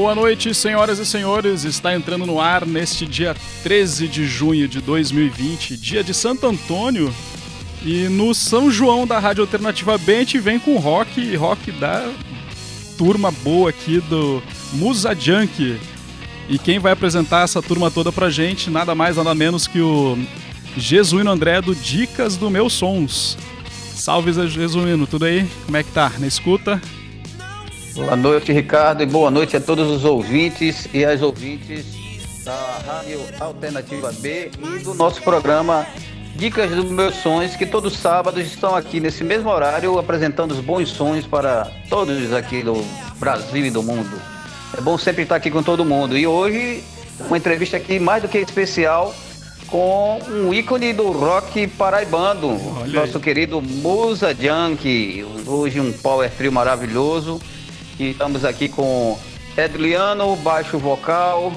Boa noite, senhoras e senhores. Está entrando no ar neste dia 13 de junho de 2020, dia de Santo Antônio. E no São João da Rádio Alternativa B, a gente vem com rock, rock da turma boa aqui do Musa Junk. E quem vai apresentar essa turma toda pra gente, nada mais, nada menos que o Jesuíno André do Dicas do Meus Sons. Salve, Jesuíno, tudo aí? Como é que tá? Na escuta? Boa noite, Ricardo, e boa noite a todos os ouvintes e as ouvintes da Rádio Alternativa B e do nosso programa Dicas dos Meus Sonhos, que todos os sábados estão aqui nesse mesmo horário apresentando os bons sonhos para todos aqui do Brasil e do mundo. É bom sempre estar aqui com todo mundo. E hoje, uma entrevista aqui mais do que especial com um ícone do rock paraibano, Olha nosso aí. querido Musa Junk. Hoje um power trio maravilhoso. E estamos aqui com Edliano, baixo vocal,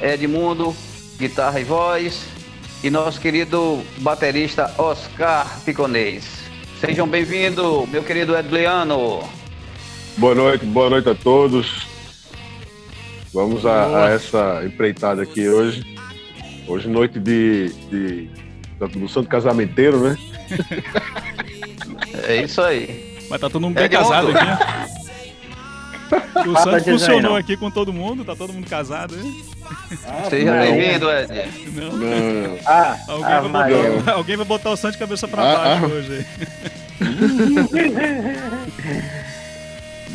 Edmundo, guitarra e voz, e nosso querido baterista Oscar Piconês. Sejam bem-vindos, meu querido Edliano. Boa noite, boa noite a todos. Vamos a, a essa empreitada aqui hoje. Hoje, noite de, de, do Santo Casamenteiro, né? É isso aí. Mas tá todo mundo bem é casado aqui. O Santo funcionou aqui com todo mundo, tá todo mundo casado aí. Ah, Seja bem-vindo, Ed. Não. não. Ah, alguém, ah, vai botar, alguém, vai botar, o Santo de cabeça pra ah, baixo ah. hoje aí.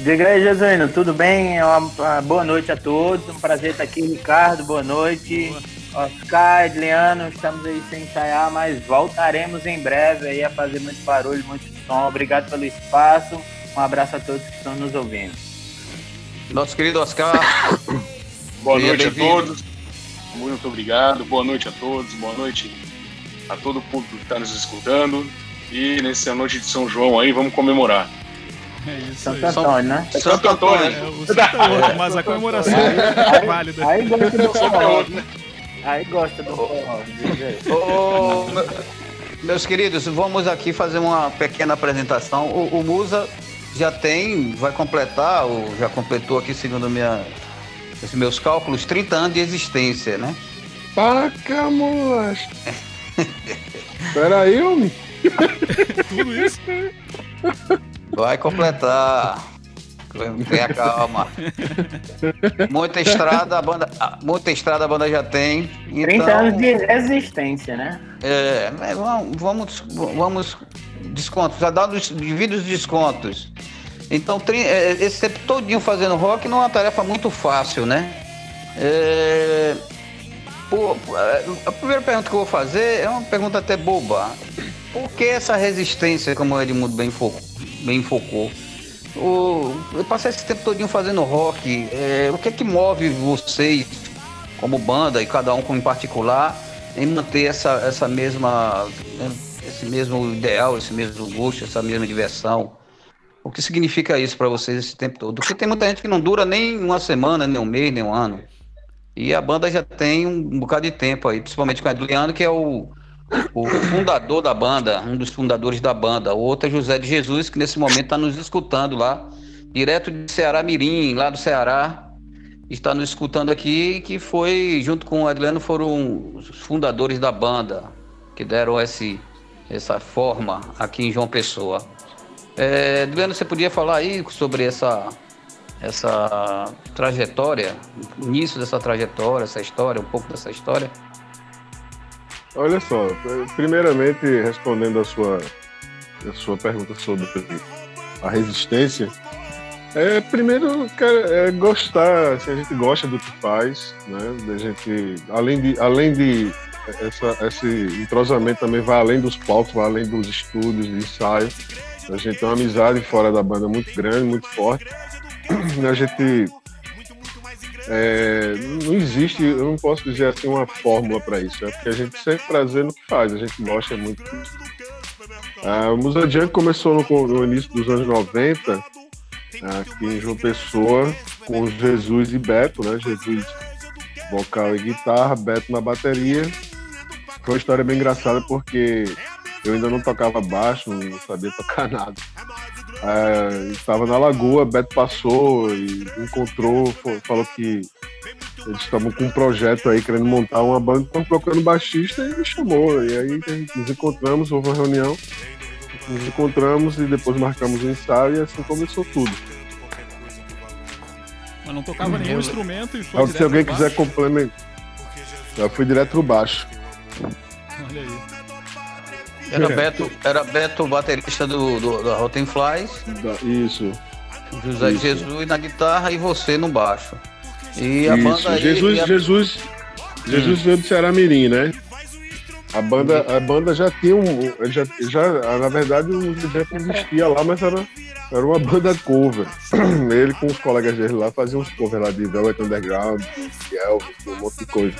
Diga aí, Jesuíno, tudo bem? Uma, uma, boa noite a todos. Um prazer estar aqui, Ricardo. Boa noite. Boa. Oscar, Edliano, estamos aí sem ensaiar, mas voltaremos em breve aí a fazer muito barulho, muito som. Obrigado pelo espaço. Um abraço a todos que estão nos ouvindo. Nosso querido Oscar. boa noite a todos. Muito obrigado. Boa noite a todos. Boa noite a todo o público que está nos escutando. E nessa noite de São João aí, vamos comemorar. É isso Santo aí. Antônio, né? É Santo, Santo Antônio. É, o Santo é outro, mas a comemoração é válida. Aí gosta do forró. Aí gosta do forró. Meus queridos, vamos aqui fazer uma pequena apresentação. O, o Musa já tem, vai completar, ou já completou aqui, segundo minha, os meus cálculos, 30 anos de existência, né? Paca, moço! Peraí, homem! Tudo isso? Vai completar. Tenha calma. Muita estrada, a banda, muita estrada a banda já tem. Então, 30 anos de existência, né? É, vamos, vamos descontos, já dá os descontos. Então, é, esse tempo todinho fazendo rock não é uma tarefa muito fácil, né? É... Pô, é, a primeira pergunta que eu vou fazer é uma pergunta até boba. Por que essa resistência, como o Edmundo bem, focou? Bem focou? O, eu passei esse tempo todinho fazendo rock. É, o que é que move vocês, como banda, e cada um em particular, em manter essa, essa mesma, esse mesmo ideal, esse mesmo gosto, essa mesma diversão? O que significa isso para vocês esse tempo todo? Porque tem muita gente que não dura nem uma semana, nem um mês, nem um ano. E a banda já tem um bocado de tempo aí, principalmente com o Adriano, que é o, o fundador da banda, um dos fundadores da banda. O outro é José de Jesus, que nesse momento está nos escutando lá, direto de Ceará Mirim, lá do Ceará. Está nos escutando aqui, que foi, junto com o Adriano, foram os fundadores da banda, que deram esse, essa forma aqui em João Pessoa. É, Adriano, você podia falar aí sobre essa, essa trajetória, início dessa trajetória, essa história, um pouco dessa história? Olha só, primeiramente respondendo a sua, a sua pergunta sobre a resistência, é, primeiro, cara, é gostar, assim, a gente gosta do que faz, né? A gente, além de, além de essa, esse entrosamento também vai além dos palcos, vai além dos estudos, de ensaio. A gente tem uma amizade fora da banda muito grande, muito forte. A gente. É, não existe, eu não posso dizer assim uma fórmula para isso, é porque a gente sempre prazer no que faz, a gente gosta muito. A Musa Junk começou no, no, início dos anos 90, aqui em João Pessoa, com Jesus e Beto, né? Jesus vocal e guitarra, Beto na bateria. Foi uma história bem engraçada porque eu ainda não tocava baixo, não sabia tocar nada. É, estava na lagoa, Beto passou e encontrou, falou que eles estavam com um projeto aí, querendo montar uma banda, estão procurando baixista e me chamou. E aí nos encontramos, houve uma reunião, nos encontramos e depois marcamos o um ensaio e assim começou tudo. Mas não tocava nenhum eu... instrumento e foi. Se alguém quiser complementar. Eu fui direto pro baixo. Olha aí. Era Beto, era Beto baterista do, do, da Rotten Flies. Isso. José Isso. Jesus na guitarra e você no baixo. E a Isso. banda aí, Jesus, a... Jesus, Jesus hum. veio do Ceará Mirim, né? A banda, a banda já tinha um. Já, já, na verdade, o Zé existia lá, mas era, era uma banda cover. Ele com os colegas dele lá faziam uns covers lá de Velvet Underground, de Elvis, um monte de coisa.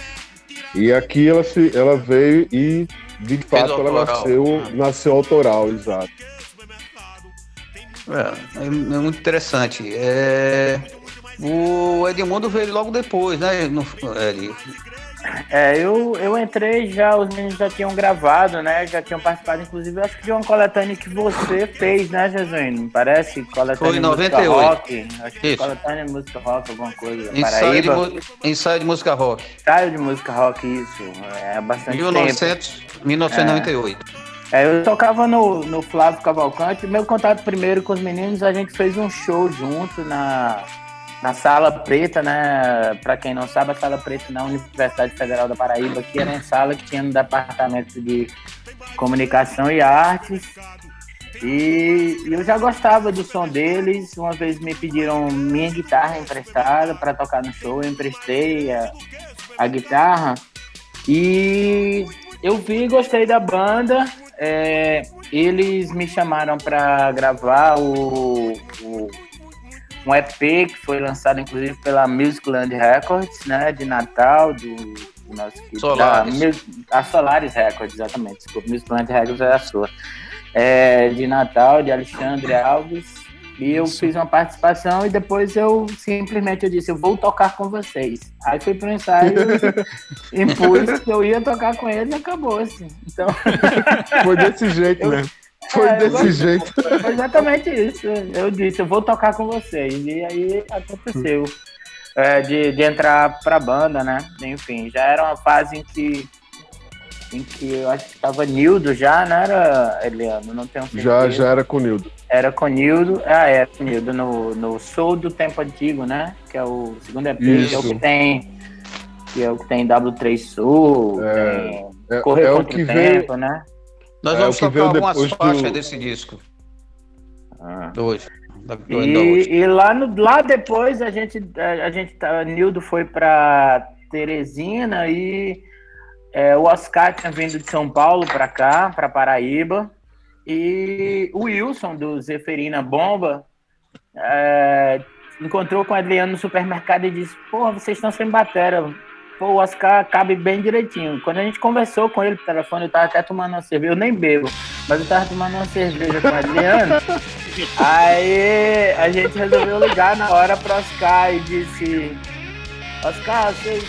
E aqui ela, se, ela veio e, de fato, ela nasceu, nasceu autoral, exato. É, é muito interessante. É... O Edmundo veio logo depois, né, no, Ed? É, eu, eu entrei já, os meninos já tinham gravado, né? Já tinham participado, inclusive, acho que de uma coletânea que você fez, né, Jesuíno? Parece? Coletânea Foi em 98. Rock. Acho que coletânea de música rock, alguma coisa. Ensaio de, ensaio de música rock. Ensaio de música rock, isso. É bastante 1900, tempo. 1998. É. é, eu tocava no, no Flávio Cavalcante. Meu contato primeiro com os meninos, a gente fez um show junto na na Sala Preta, né? Para quem não sabe, a Sala Preta na Universidade Federal da Paraíba, que era uma sala que tinha no departamento de comunicação e artes. E eu já gostava do som deles. Uma vez me pediram minha guitarra emprestada para tocar no show, eu emprestei a, a guitarra. E eu vi, gostei da banda. É, eles me chamaram para gravar o, o um EP que foi lançado inclusive pela Musicland Records, né, de Natal, do, do nosso Solaris. Da, a Solaris Records, exatamente, desculpa, Musicland Records é a sua. É, de Natal, de Alexandre Alves, e eu Isso. fiz uma participação e depois eu simplesmente eu disse, eu vou tocar com vocês. Aí fui pro ensaio e impus que eu ia tocar com eles e acabou, assim. Então. Foi desse jeito, eu, né? Foi é, desse jeito. Foi exatamente isso. Eu disse, eu vou tocar com vocês. E aí aconteceu. É, de, de entrar pra banda, né? Enfim, já era uma fase em que em que eu acho que tava Nildo já, não era, Eliano? Não tenho certeza. Já, já era com Nildo. Era com Nildo, ah, era com Nildo no, no Soul do Tempo Antigo, né? Que é o segundo EP, que é o que tem que é o que tem W3 Soul, é, é, Correr é, o que o Tempo, veio, né? Nós é, vamos tocar algumas faixas do... desse disco. Ah. Hoje. E, e, lá, no, lá depois a gente, a, a gente tá, Nildo foi para Teresina e é, o Oscar tinha vindo de São Paulo para cá, para Paraíba. E o Wilson, do Zeferina Bomba, é, encontrou com o Adriano no supermercado e disse: Porra, vocês estão sem bateria pô, o Oscar cabe bem direitinho. Quando a gente conversou com ele pelo telefone, eu tava até tomando uma cerveja, eu nem bebo, mas eu tava tomando uma cerveja com o Adriano. aí a gente resolveu ligar na hora pro Oscar e disse, Oscar, você,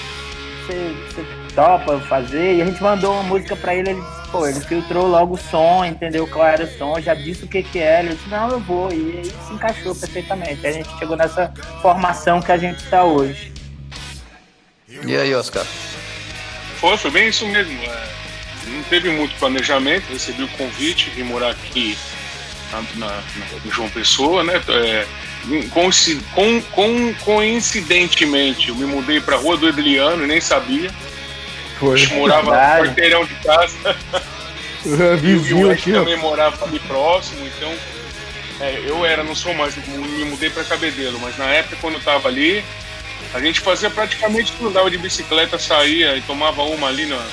você, você topa fazer? E a gente mandou uma música pra ele, ele disse, pô, ele filtrou logo o som, entendeu qual era o som, já disse o que que era, ele disse, não, eu vou, e aí se encaixou perfeitamente. Aí a gente chegou nessa formação que a gente está hoje. E aí, Oscar? Foi, foi bem isso mesmo. É, não teve muito planejamento, recebi o convite de morar aqui na, na, na João Pessoa, né? É, com, com, coincidentemente, eu me mudei para a Rua do Edliano e nem sabia. Foi. Eu morava no quarteirão de casa. Vizinho e o aqui, também morava ali próximo, então é, eu era, não sou mais, me mudei para Cabedelo, mas na época quando eu estava ali, a gente fazia praticamente tudo, andava de bicicleta, saía e tomava uma ali na,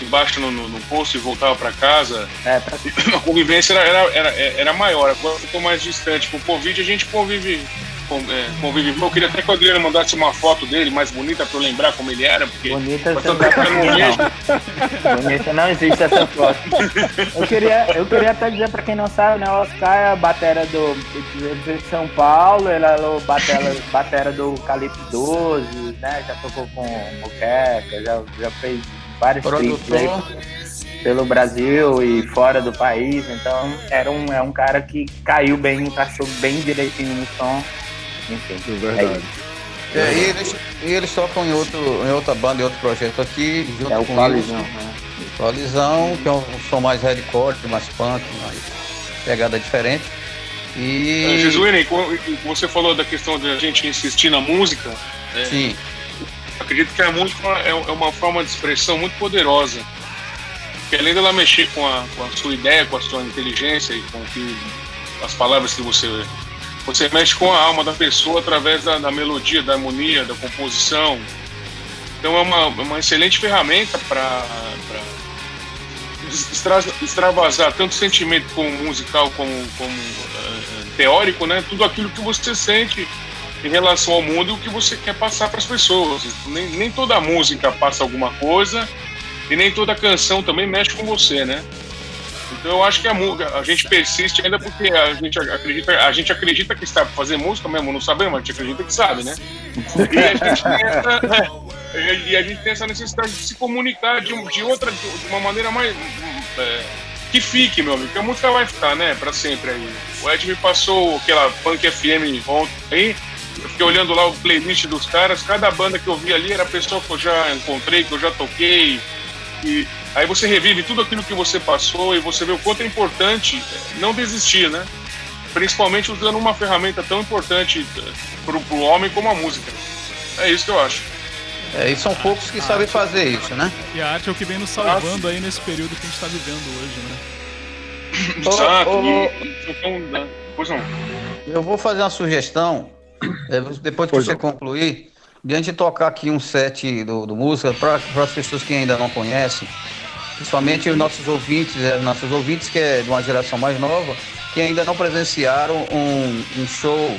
embaixo no, no, no posto e voltava para casa. É, pra... A convivência era, era, era, era maior, agora ficou mais distante. Com o Covid a gente convive convive. Eu queria até que o Adriano mandasse uma foto dele mais bonita para eu lembrar como ele era, porque bonita você não, bonita não existe essa foto. Eu queria, eu queria até dizer para quem não sabe, né, o Oscar é a batera do de São Paulo, ele é o batera, batera do Calipso 12, né? Já tocou com Moqueca, já, já fez vários clipes pelo Brasil e fora do país. Então era um, é um cara que caiu bem, encaixou bem direitinho no som. Enfim. É verdade. É é, e, eles, e eles tocam em, outro, em outra banda, em outro projeto aqui, junto é o com Colisão. Né? Colisão, que é um som mais hardcore, mais punk, mais pegada diferente. E. É, Jesuíne, você falou da questão de a gente insistir na música. É, Sim. Acredito que a música é, é uma forma de expressão muito poderosa. Que além dela mexer com a, com a sua ideia, com a sua inteligência e com que, as palavras que você. Você mexe com a alma da pessoa através da, da melodia, da harmonia, da composição. Então é uma, uma excelente ferramenta para extravasar tanto sentimento como musical como, como uh, teórico, né? Tudo aquilo que você sente em relação ao mundo e o que você quer passar para as pessoas. Nem, nem toda música passa alguma coisa e nem toda canção também mexe com você, né? Então eu acho que a, a gente persiste ainda porque a gente acredita, a gente acredita que sabe fazer música mesmo, não sabemos, a gente acredita que sabe, né? E a gente tenta, e a gente tem essa necessidade de se comunicar de, de outra, de uma maneira mais. É, que fique, meu amigo, porque a música vai ficar, né, pra sempre aí. O Ed me passou aquela Punk FM ontem aí, eu fiquei olhando lá o playlist dos caras, cada banda que eu vi ali era pessoa que eu já encontrei, que eu já toquei. E aí você revive tudo aquilo que você passou e você vê o quanto é importante não desistir, né? Principalmente usando uma ferramenta tão importante é, pro, pro homem como a música. É isso que eu acho. É, e são poucos que sabem fazer isso, né? E a arte é o que vem nos salvando aí nesse período que a gente está vivendo hoje, né? Exato. Né? Pois não. Eu vou fazer uma sugestão, é, depois que pois você não. concluir, de a gente tocar aqui um set do, do música para as pessoas que ainda não conhecem, principalmente os nossos ouvintes, é, nossos ouvintes que é de uma geração mais nova, que ainda não presenciaram um, um show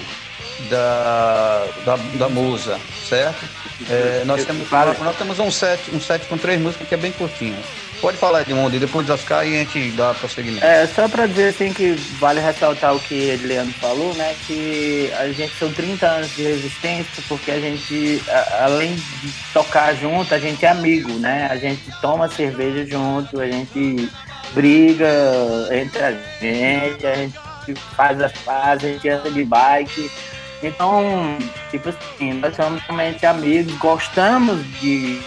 da, da, da Musa, certo? É, nós, temos, nós temos um set, um set com três músicas que é bem curtinho. Pode falar de onde, depois das e a gente dá prosseguimento. É, só para dizer assim que vale ressaltar o que Edleano falou, né? Que a gente são 30 anos de resistência, porque a gente, além de tocar junto, a gente é amigo, né? A gente toma cerveja junto, a gente briga entre a gente, a gente faz as pazes, a gente anda de bike. Então, tipo assim, nós somos realmente amigos, gostamos de,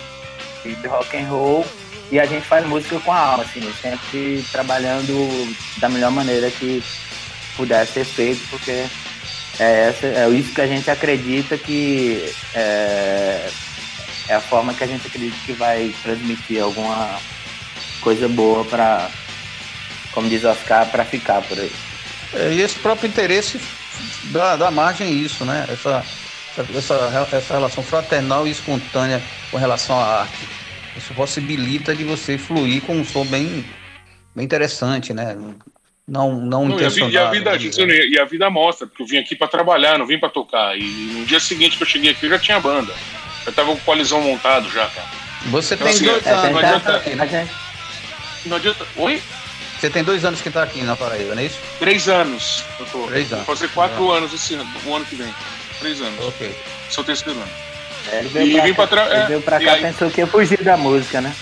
de rock and roll e a gente faz música com a alma, assim, sempre trabalhando da melhor maneira que puder ser feito, porque é, essa, é isso que a gente acredita que é, é a forma que a gente acredita que vai transmitir alguma coisa boa para, como diz Oscar, para ficar por aí. É, e esse próprio interesse dá, dá margem a isso, né? Essa, essa, essa relação fraternal e espontânea com relação à arte. Isso possibilita de você fluir com um som bem, bem interessante, né? Não, não, não e, a, vida, e, a vida, e a vida mostra, porque eu vim aqui para trabalhar, não vim para tocar. E no dia seguinte que eu cheguei aqui, eu já tinha banda. Eu tava com colisão montado já, cara. Você então, tem assim, dois anos, não adianta, não adianta. Oi? Você tem dois anos que está aqui na Paraíba, não é isso? Três anos. Eu tô. Três anos. Vou fazer quatro anos esse ano, o ano que vem. Três anos. Ok. Sou terceiro ano. É, ele veio e pra vim cá, ele veio pra cá, aí... pensou que ia fugir da música, né?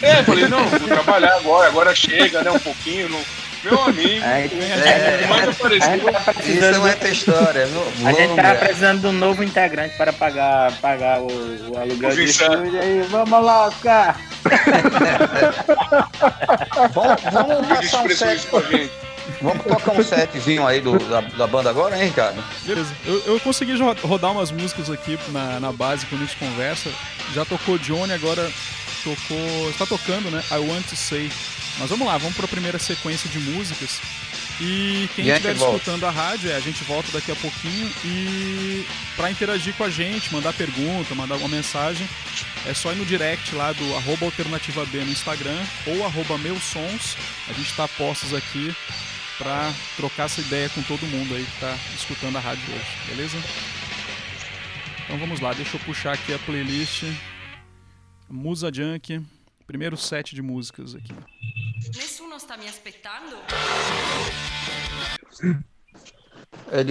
É, falei, não, vou trabalhar agora, agora chega, né, um pouquinho, não... Meu amigo, é, é, mais aparecido. Tá Isso é outra história. a gente tá precisando de um novo integrante para pagar, pagar o, o aluguel de estúdio. Aí, vamos lá, Oscar. vamos, vamos passar um set. Vamos tocar um setzinho aí do, da, da, banda agora, hein, Ricardo? Beleza. Eu, eu consegui rodar umas músicas aqui na, na base quando a gente conversa. Já tocou Johnny, agora tocou. Está tocando, né? I Want to Say. Mas vamos lá, vamos para a primeira sequência de músicas. E quem estiver escutando a rádio, é, a gente volta daqui a pouquinho e para interagir com a gente, mandar pergunta, mandar uma mensagem, é só ir no direct lá do arroba alternativa B no Instagram ou arroba meus sons. A gente está postos aqui para trocar essa ideia com todo mundo aí que está escutando a rádio hoje, beleza? Então vamos lá, deixa eu puxar aqui a playlist Musa Junk, primeiro set de músicas aqui. Nessuno está me aspettando? É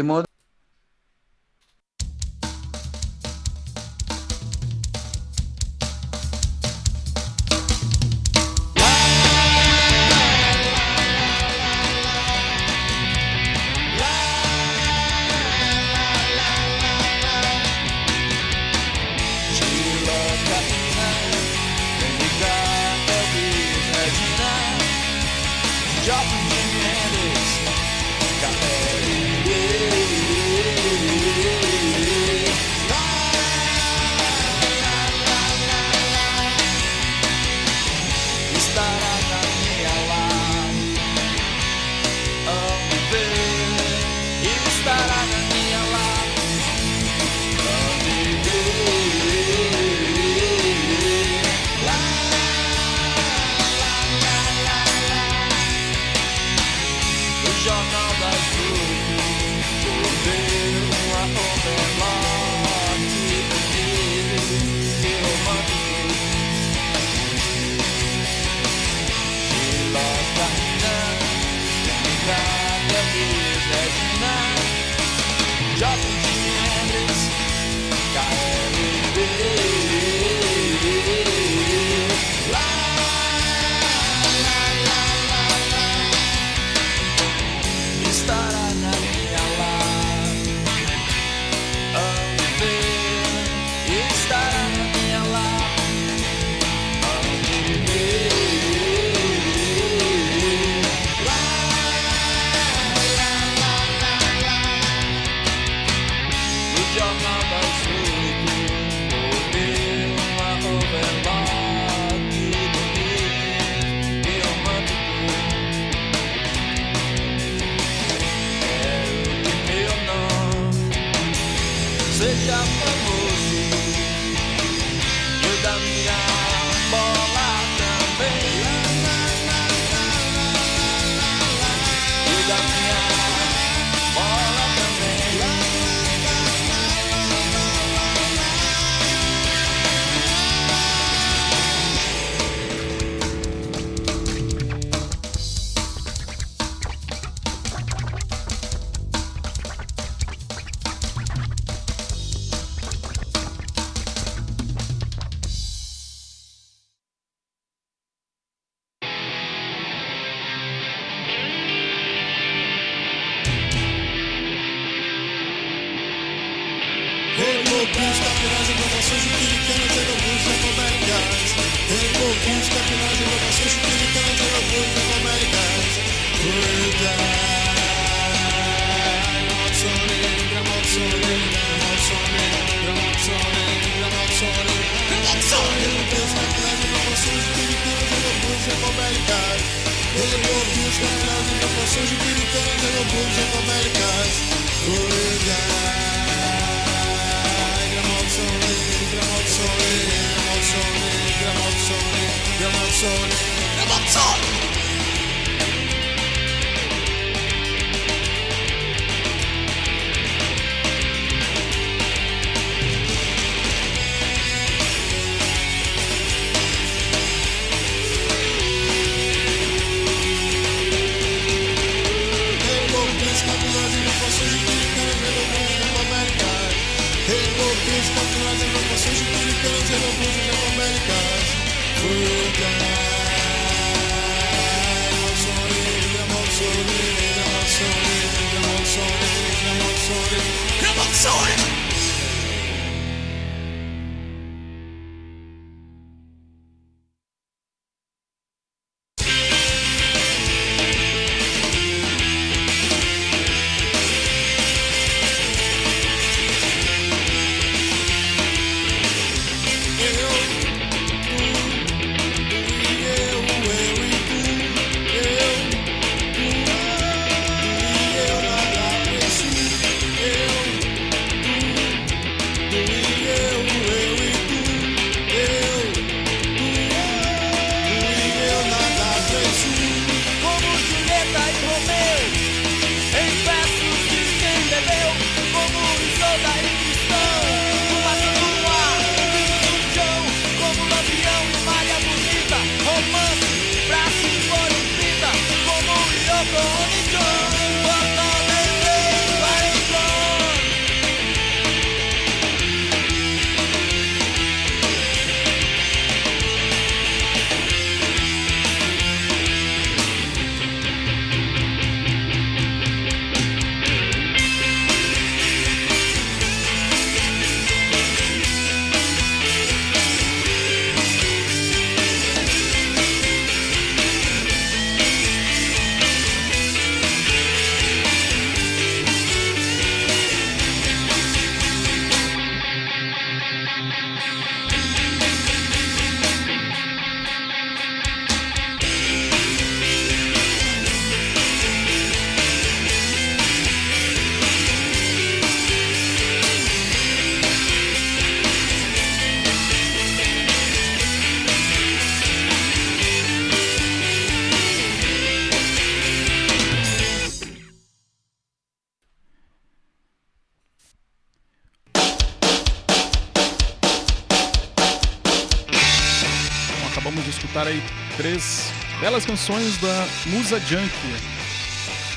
canções da Musa Junkie.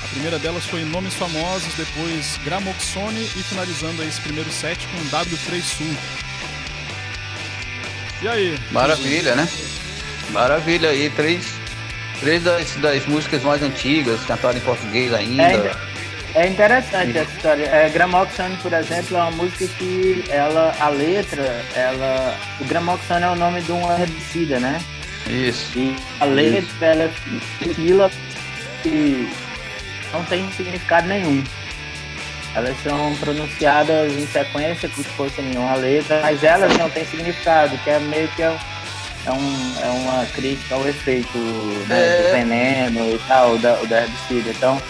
A primeira delas foi Nomes Famosos, depois Gramoxone e finalizando aí esse primeiro set com W3 Sul. E aí? Maravilha, né? Maravilha aí, três, três das, das músicas mais antigas, cantadas em português ainda. É, é interessante essa história. É, Gramoxone, por exemplo, é uma música que ela, a letra, ela. O Gramoxone é o nome de um herbicida, né? Isso. E a letra ela é fila que não tem significado nenhum. Elas são pronunciadas em sequência como se fosse nenhuma letra, mas elas não têm significado, que é meio que é, é um, é uma crítica ao efeito né, É. do veneno e tal, da, do herbicida. Então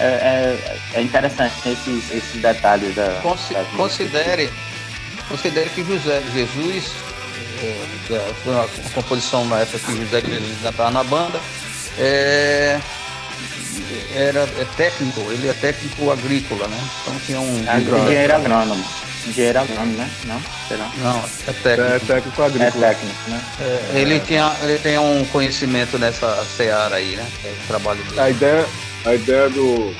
é, é, é interessante esses, esses detalhes da. Consi- músicas. considere, considere que José Jesus, é, é, foi uma, uma composição na época que José Jesus ainda estava na banda, é, era é técnico, ele é técnico agrícola, né? Então tinha um. Engenheiro agrônomo. Engenheiro agrônomo, né? Não? Será? Não, é É técnico. técnico É agrícola. técnico, né? É, ele, tinha, ele tem um conhecimento nessa seara aí, né? É o trabalho dele. A ideia, a ideia do,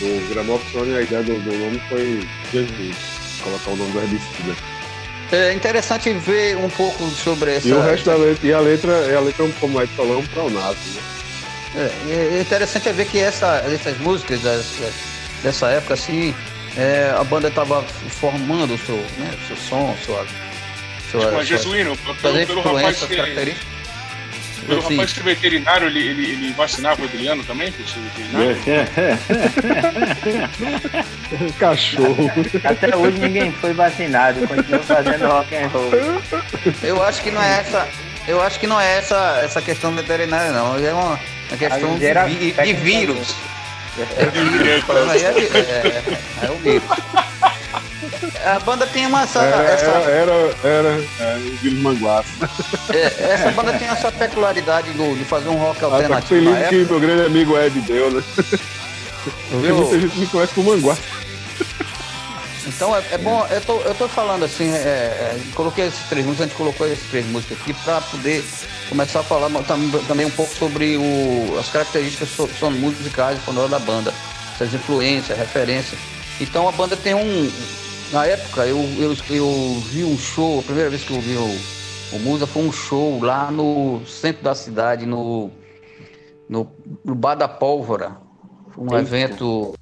do Gramoxone, a ideia do, do nome foi Jesus. Colocar o nome do herbicida. É interessante ver um pouco sobre essa. E o resto da letra, e a letra, e a letra como o Mike falou, é um pleonasmo, né? É, é interessante é ver que essa, essas músicas das- dessa época, assim, é, a banda estava formando o seu, né, o seu som, sua, sua, Mas sua, jesuíno, pelo, pelo rapaz que, pelo Assim, rapaz que é veterinário, ele, ele, ele vacinava o Adriano também, por ser veterinário? Cachorro. Até hoje ninguém foi vacinado, continua fazendo rock and roll. Eu acho que não é essa. Eu acho que não é essa, essa questão veterinária, não. É uma, uma questão de, vi- de vírus. É. Aí é, vi- é, é o vírus. A banda tem uma. Essa, Era, essa, era, era, era, era o Manguaça. é, essa banda tem essa peculiaridade do, de fazer um rock Ah, tá alternativo feliz na que meu grande amigo Ed deu, né? Porque Viu? muita gente me conhece como Manguaça. Então é, é bom, eu tô, eu tô falando assim, é, é, coloquei esses três músicas, a gente colocou esses três músicas aqui para poder começar a falar tam- também um pouco sobre o, as características so- são musicais e sonoras da banda, essas influências, referências. Então a banda tem um. Na época eu, eu, eu vi um show, a primeira vez que eu vi o, o Musa foi um show lá no centro da cidade, no, no, no Bar da Pólvora. Um evento.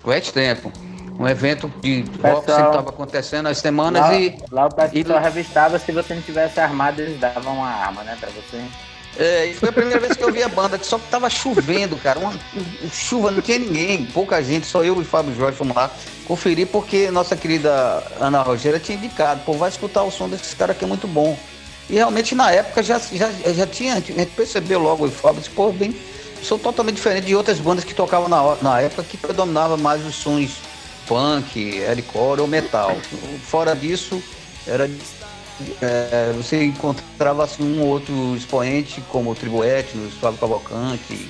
Faz tempo. Um evento de rock Pessoal- sempre estava acontecendo as semanas Lá, e. lá o pessoal e- só revistava se você não tivesse armado, eles davam uma arma, né, pra você. É, e foi a primeira vez que eu vi a banda, que só que tava chovendo, cara. Uma, um- chuva, não tinha ninguém, pouca gente, só eu e Fábio Jorge fomos lá conferir, porque nossa querida Ana Rogéria tinha indicado, pô, vai escutar o som desses caras que é muito bom. E realmente na época já, já, já tinha, a gente percebeu logo o Fábio, disse, pô, bem, são totalmente diferente de outras bandas que tocavam na, na época que predominava mais os sons punk, hardcore ou metal. Fora disso, era é, você encontrava assim, um ou outro expoente, como o Tribo Etnos, Fábio Cavalcante,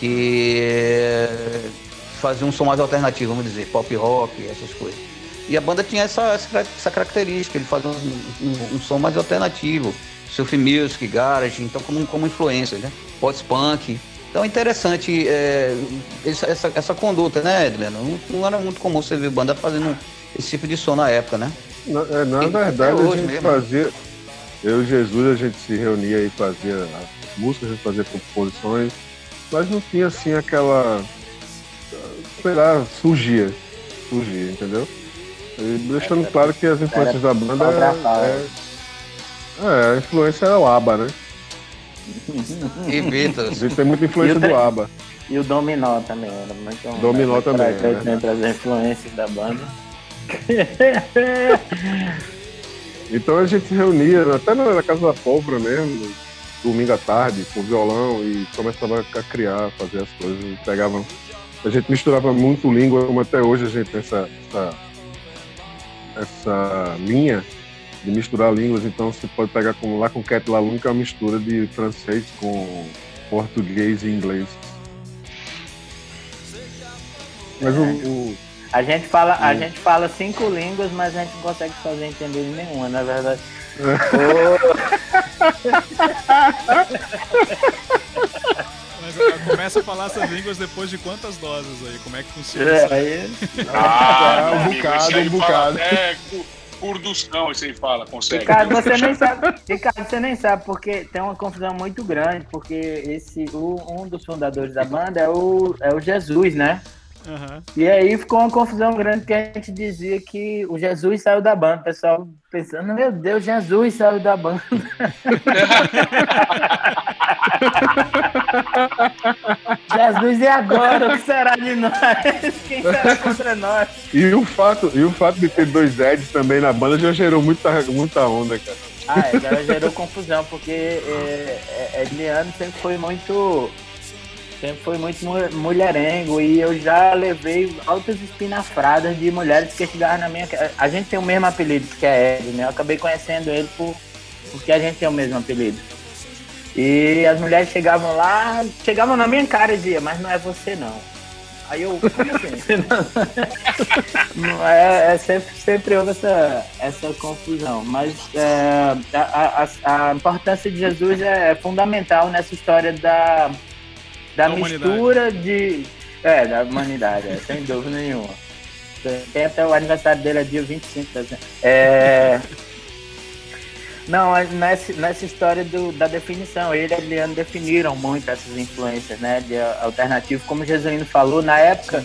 que é, fazia um som mais alternativo, vamos dizer, pop rock, essas coisas. E a banda tinha essa, essa característica, ele fazia um, um- um som mais alternativo, surf music, garage, então como, como influência, né? Post-punk. Então é interessante é, essa, essa, essa conduta, né, Edileno? Não, não era muito comum você ver banda fazendo esse tipo de som na época, né? Na, é, na Sim, verdade, a gente mesmo. fazia. Eu e Jesus, a gente se reunia e fazia as músicas, a gente fazia composições, mas não tinha assim aquela. Sei lá, surgia. Surgia, entendeu? E deixando claro que as influências da banda é, é, é, a influência é o ABBA, né? E gente tem muita influência do ABBA. E o Dominó também, era muito Dominó muito também, presente né? As influências da banda. Então a gente se reunia, até na na casa da pólvora mesmo, domingo à tarde, com violão, e começava a criar, fazer as coisas. e Pegava. A gente misturava muito língua, como até hoje a gente tem essa, essa, essa linha de misturar línguas, então você pode pegar como lá com Cat Lalum, que é uma mistura de francês com português e inglês. Mas o, o- A gente fala, a Hum. gente fala cinco línguas, mas a gente não consegue fazer entender nenhuma, na verdade. Mas ah, começa a falar essas línguas depois de quantas doses aí? Como é que funciona É, isso? aí, Ah, um meu amigo, bocado, um fala bocado. até cu- Kurdustão, esse aí fala, consegue. Ricardo, você nem sabe, Ricardo, você nem sabe, porque tem uma confusão muito grande, porque esse, o- um dos fundadores da banda é o, é o Jesus, né? Aham. E aí ficou uma confusão grande que a gente dizia que o Jesus saiu da banda. O pessoal pensando, meu Deus, Jesus saiu da banda. Jesus, e agora? O que será de nós? Quem será contra nós? e, o fato, e o fato de ter dois Eds também na banda já gerou muita, muita onda, cara. Ah, já gerou confusão, porque é, é, Edliano sempre foi muito. Sempre foi muito mu- mulherengo e eu já levei altas espinafradas de mulheres que chegaram na minha. A gente tem o mesmo apelido, que é Ed, né? Eu acabei conhecendo ele por, porque a gente tem o mesmo apelido. E as mulheres chegavam lá, chegavam na minha cara e diziam, mas não é você não. Aí eu, como assim? É, é sempre, sempre houve essa, essa confusão. Mas é, a, a- a importância de Jesus é, é fundamental nessa história da, da, Da mistura de. É, da humanidade, é, sem dúvida nenhuma. Tem até o aniversário dele é dia 25 de dezembro. É. Não, nessa, nessa história do- da definição, ele e Adriano definiram muito essas influências, né, de alternativo, como o Jesuíno falou, na época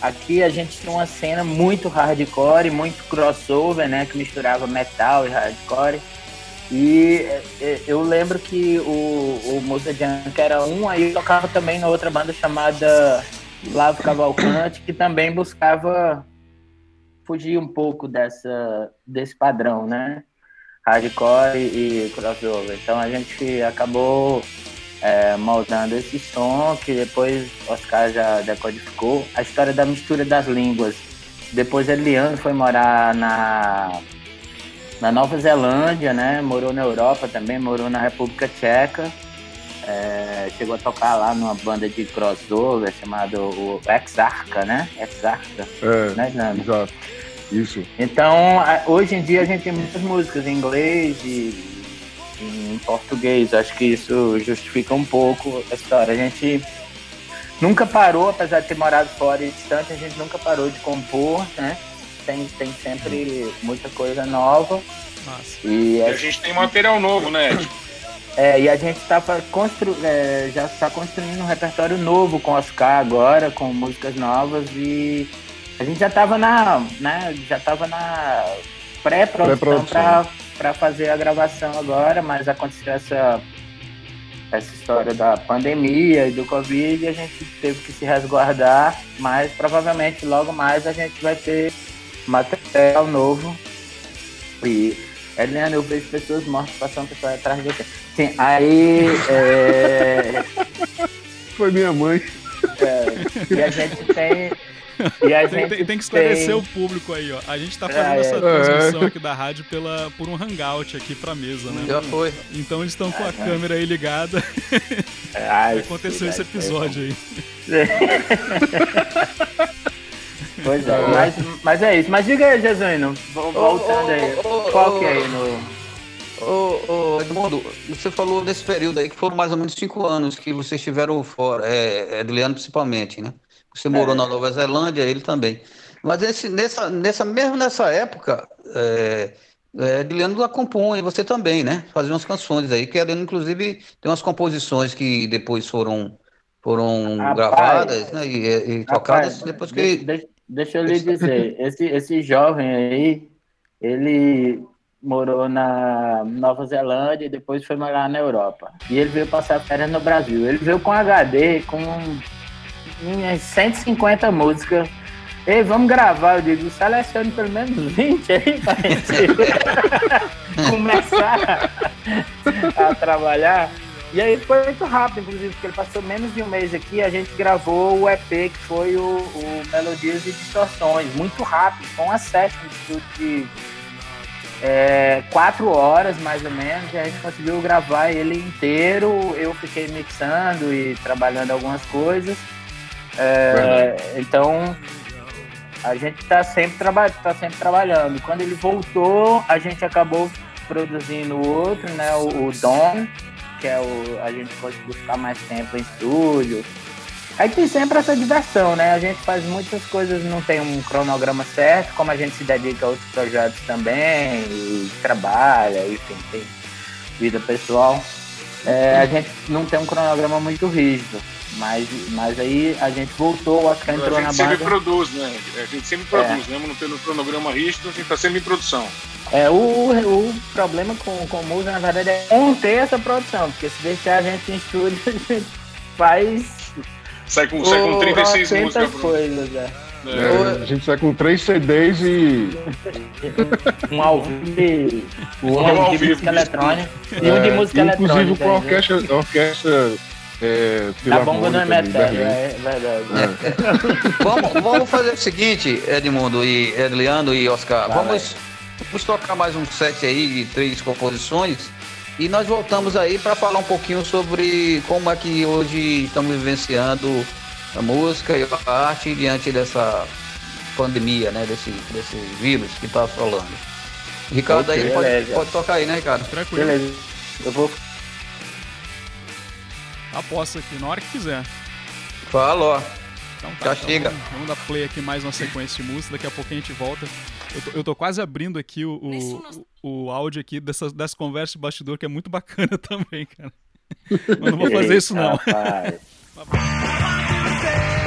aqui a gente tinha uma cena muito hardcore, muito crossover, né? Que misturava metal e hardcore. E é, eu lembro que o, o Musa Junk era um, aí tocava também na outra banda chamada Lavo Cavalcante, que também buscava fugir um pouco dessa, desse padrão, né? Hardcore e crossover. Então a gente acabou é, moldando esse som, que depois Oscar já decodificou. A história da mistura das línguas. Depois Eliane foi morar na, na Nova Zelândia, né? Morou na Europa também, morou na República Tcheca. É, chegou a tocar lá numa banda de crossover chamado o Exarca, né? Exarca, É, né, Nando? exato. Isso. Então, hoje em dia a gente tem muitas músicas em inglês e em português. Acho que isso justifica um pouco a história. A gente nunca parou, apesar de ter morado fora e distante, a gente nunca parou de compor, né? Tem, tem sempre muita coisa nova. Massa. E E é a gente tem material novo, né, Ed? é, e a gente tá constru é, já está construindo um repertório novo com Oscar agora, com músicas novas e a gente já estava na, né, já tava na pré-produção Pré-produção. para fazer a gravação agora, mas aconteceu essa essa história da pandemia e do Covid e a gente teve que se resguardar, mas provavelmente logo mais a gente vai ter material novo e Eliana, eu vejo pessoas mortas passando pessoas atrás de você. Sim, aí é, Foi minha mãe. é, e a gente tem. E a Tem, gente tem- tem que esclarecer tem- o público aí, ó. A gente tá É, fazendo essa é. transmissão aqui da rádio pela, por um hangout aqui pra mesa, né? Já foi. Então eles estão com a Ah, câmera aí ligada. Ai, Aconteceu esse episódio aí. Pois é, mas, mas é isso. Mas diga aí, Jesuíno, vo- voltando aí. Qual que é aí no. Ô, ô, Edmundo, você falou desse período aí que foram mais ou menos cinco anos que vocês estiveram fora, é, Edliano principalmente, né? Você morou É. na Nova Zelândia, ele também. Mas esse, nessa, nessa, mesmo nessa época, é, é, Edliano lá compõe, você também, né? Fazia umas canções aí, que Edliano, inclusive, tem umas composições que depois foram, foram Rapaz, gravadas né? e, e tocadas Rapaz, depois que. Deixa eu lhe dizer, esse, esse jovem aí, ele morou na Nova Zelândia e depois foi morar na Europa. E ele veio passar férias no Brasil. Ele veio com HD, com umas 150 músicas. Ei, vamos gravar, eu digo, selecione pelo menos 20 aí pra gente começar a trabalhar. E aí foi muito rápido, inclusive, porque ele passou menos de um mês aqui a gente gravou o EP que foi o, o Melodias e Distorções, muito rápido, com uma session de é, quatro horas mais ou menos, e a gente conseguiu gravar ele inteiro. Eu fiquei mixando e trabalhando algumas coisas. É, então a gente está sempre, traba tá sempre trabalhando. Quando ele voltou, a gente acabou produzindo outro, né? O, o Dom, que é o. A gente conseguiu ficar mais tempo em estúdio. Aí tem sempre essa diversão, né? A gente faz muitas coisas, não tem um cronograma certo, como a gente se dedica a outros projetos também, e trabalha, enfim, tem vida pessoal. É, a gente não tem um cronograma muito rígido, mas, mas aí a gente voltou, o Oscar entrou a na gente sempre banda. produz, né? A gente sempre produz, mesmo não tendo cronograma rígido, a gente tá sempre em produção. É, o, o problema com, com música, na verdade, é conter essa produção, porque se deixar a gente em estúdio, a gente faz Sai com, sai com 36 80 músicas. Coisas, é. É, a gente sai com três CDs e. Um ao vivo, um Um ao de vivo, música eletrônica e um é, de música inclusive eletrônica. com a né? orquestra, orquestra é, Da bomba do Filarmônica de Emetério, Berlim. é verdade. Vamos, vamos fazer o seguinte, Edmundo e Edliano e Oscar. Vamos, vamos tocar mais um set aí de três composições e nós voltamos aí para falar um pouquinho sobre como é que hoje estamos vivenciando a música e a arte diante dessa pandemia, né? Desse, desse vírus que está assolando. Ricardo aí, pode, pode tocar aí, né, Ricardo? Tranquilo. Beleza. Eu vou. Aposta aqui, na hora que quiser. Fala, ó. Então Já então chega. Vamos, vamos dar play aqui mais uma sequência de música, daqui a pouco a gente volta. Eu tô, eu tô quase abrindo aqui o, o, o, o áudio aqui dessas, dessas conversas de bastidor, que é muito bacana também, cara. Mas não vou fazer isso não. Rapaz. Say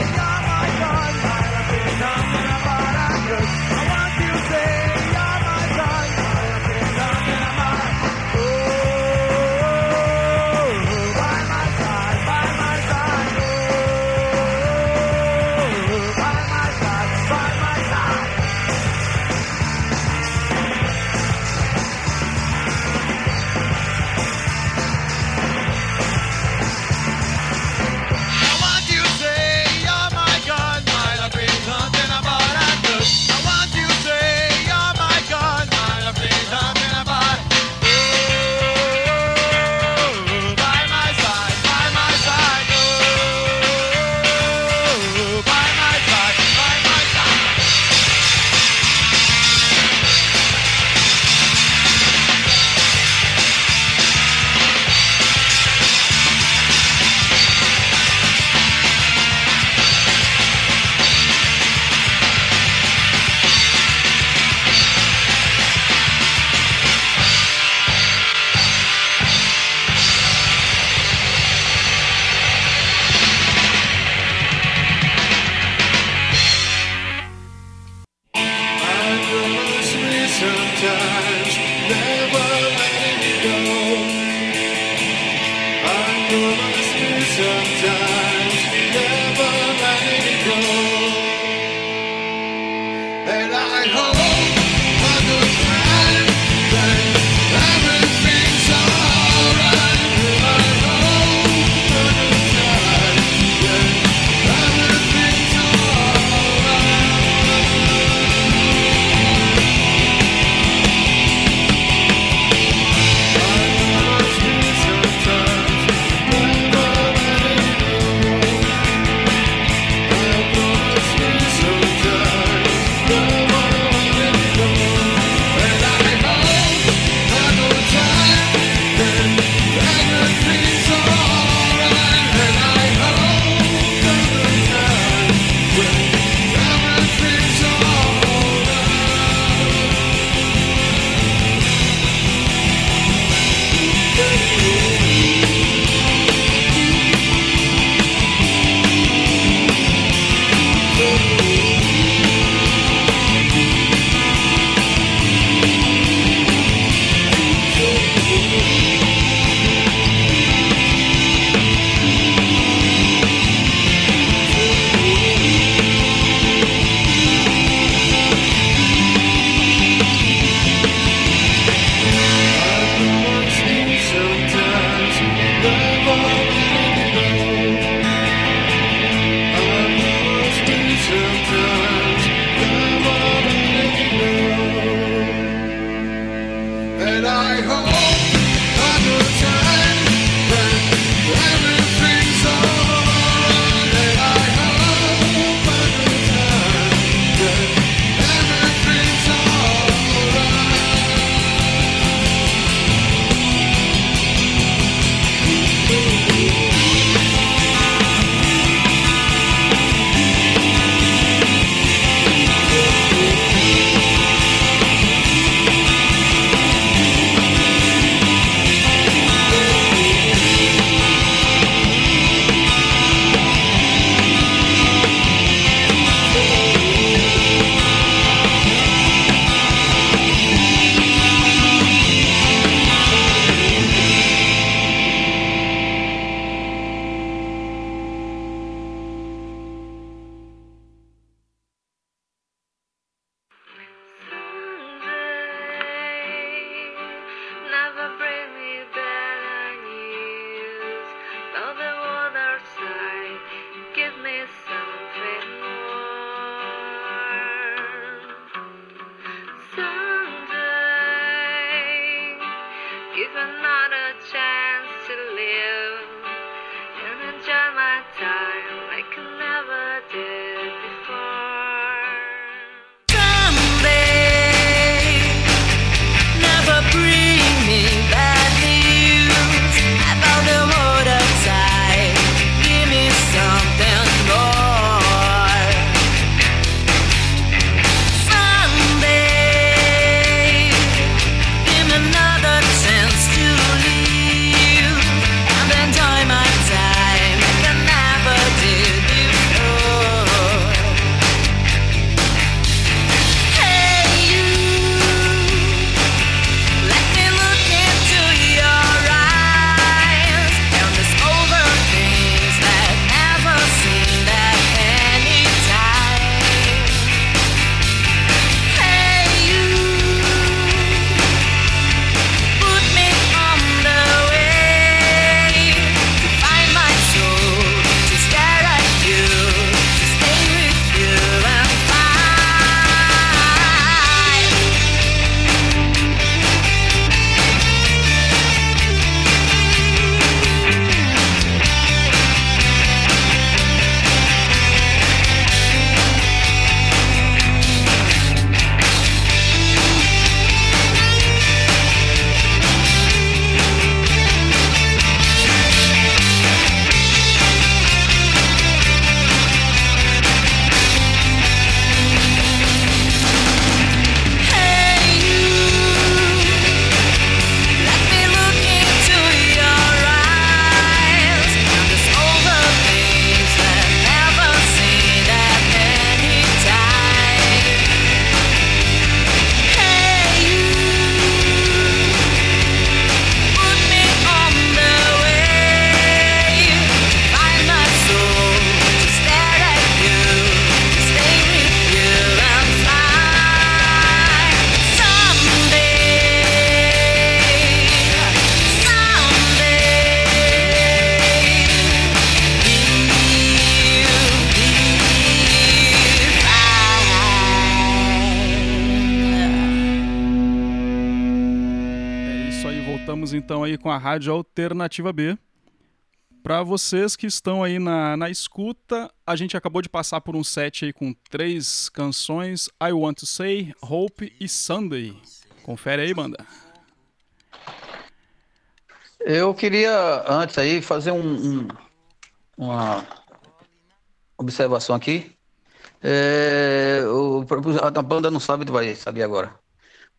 a Rádio Alternativa B. Para vocês que estão aí na, na escuta, a gente acabou de passar por um set aí com três canções: I Want to Say, Hope e Sunday. Confere aí, banda. Eu queria, antes aí, fazer um, um- uma observação aqui. É, o, a banda não sabe, vai saber agora.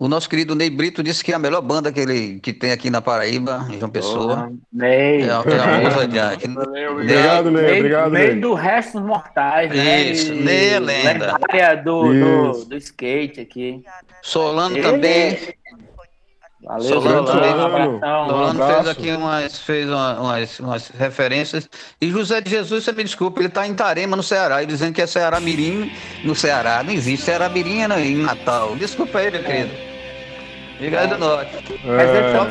O nosso querido Ney Brito disse que é a melhor banda que, ele, que tem aqui na Paraíba, em João Pessoa. Ney. É, a- é a música de- que- Valeu, Obrigado, Ney. Meio, Obrigado, meio Ney. do restos mortais, né? Isso, E Ney é lenda. lendária do, do, do skate aqui. Solano Ele- também. Valeu, Solano Solano. Um. Solano abraço. fez aqui umas, fez uma- umas, umas referências. E José de Jesus, você me desculpa, ele está em Tarema, no Ceará, e dizendo que é Ceará Mirim no Ceará. Não existe Ceará Mirim é em Natal. Desculpa aí, meu querido. Obrigado do Norte. Mas É, só-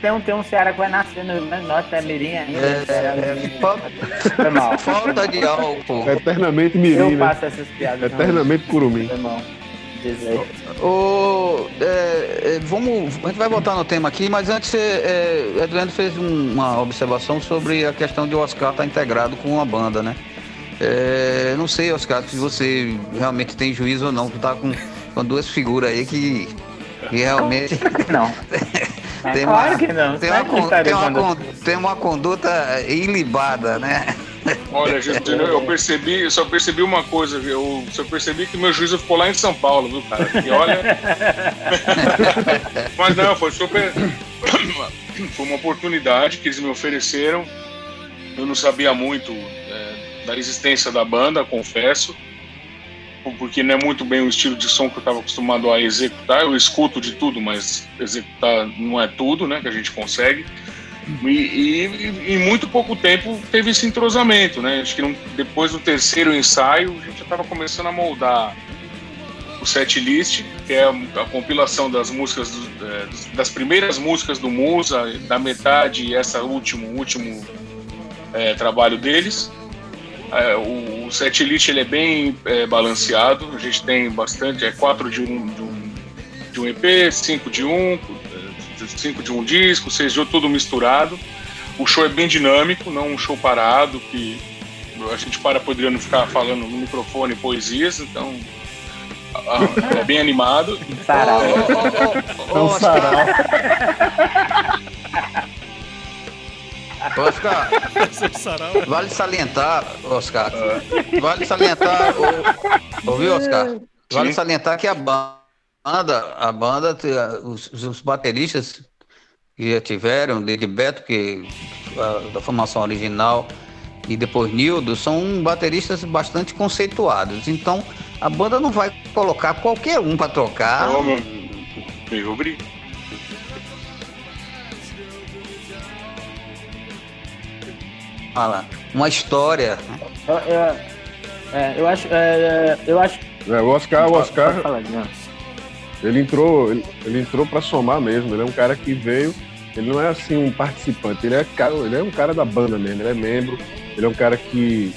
tem, um, tem um Ceará que vai nascer no Rio Grande do Norte, é Mirim ainda. É, falta, Foi mal. falta de álcool. eternamente Eu mirim, né? faço essas piadas. Eternamente curumim. Foi mal. Ô, é, é, vamos, a gente vai voltar no tema aqui, mas antes, é, é, Adriano fez um- uma observação sobre a questão de o Oscar estar integrado com a banda, né? É, não sei, Oscar, se você realmente tem juízo ou não, tu tá com, com duas figuras aí que, que realmente Não. tem claro uma, que não. tem uma, con- estarei tem uma, tem uma conduta ilibada, né? Olha, gente, eu percebi, eu só percebi uma coisa, viu? eu só percebi que meu juízo ficou lá em São Paulo, viu, cara? E olha. Mas não, foi super. Foi uma oportunidade que eles me ofereceram. Eu não sabia muito é, da existência da banda, confesso. Porque não é muito bem o estilo de som que eu estava acostumado a executar. Eu escuto de tudo, mas executar não é tudo, né? Que a gente consegue. E, e- em muito pouco tempo teve esse entrosamento, né? Acho que não- depois do terceiro ensaio a gente já estava começando a moldar o set list, que é a, a compilação das músicas, do- é, das primeiras músicas do Musa, da metade e essa último último é, trabalho deles. É, o, o set list ele é bem é, balanceado. A gente tem bastante, é quatro de um, de um, de um EP, cinco de um, é, cinco de um disco, seis de outro, tudo misturado. O show é bem dinâmico, não um show parado, que a gente para podendo ficar falando no microfone poesias, então é bem animado. Sarau. Ô, ô, ô, ô, É um sarau. Oscar. Vale salientar, Oscar. Vale salientar, ô- ouviu, Oscar? Vale salientar que a banda, a banda, os, os bateristas que já tiveram, desde Beto, que a- da formação original, e depois Nildo, são bateristas bastante conceituados. Então, a banda não vai colocar qualquer um para tocar. Então, meu, meu, Fala, uma história. Eu, eu- é, eu acho. é, eu acho. É, o Oscar, o Oscar, falar, ele entrou, ele, ele entrou para somar mesmo. Ele é um cara que veio, ele não é assim um participante, ele é, cara, ele é um cara da banda mesmo, ele é membro, ele é um cara que,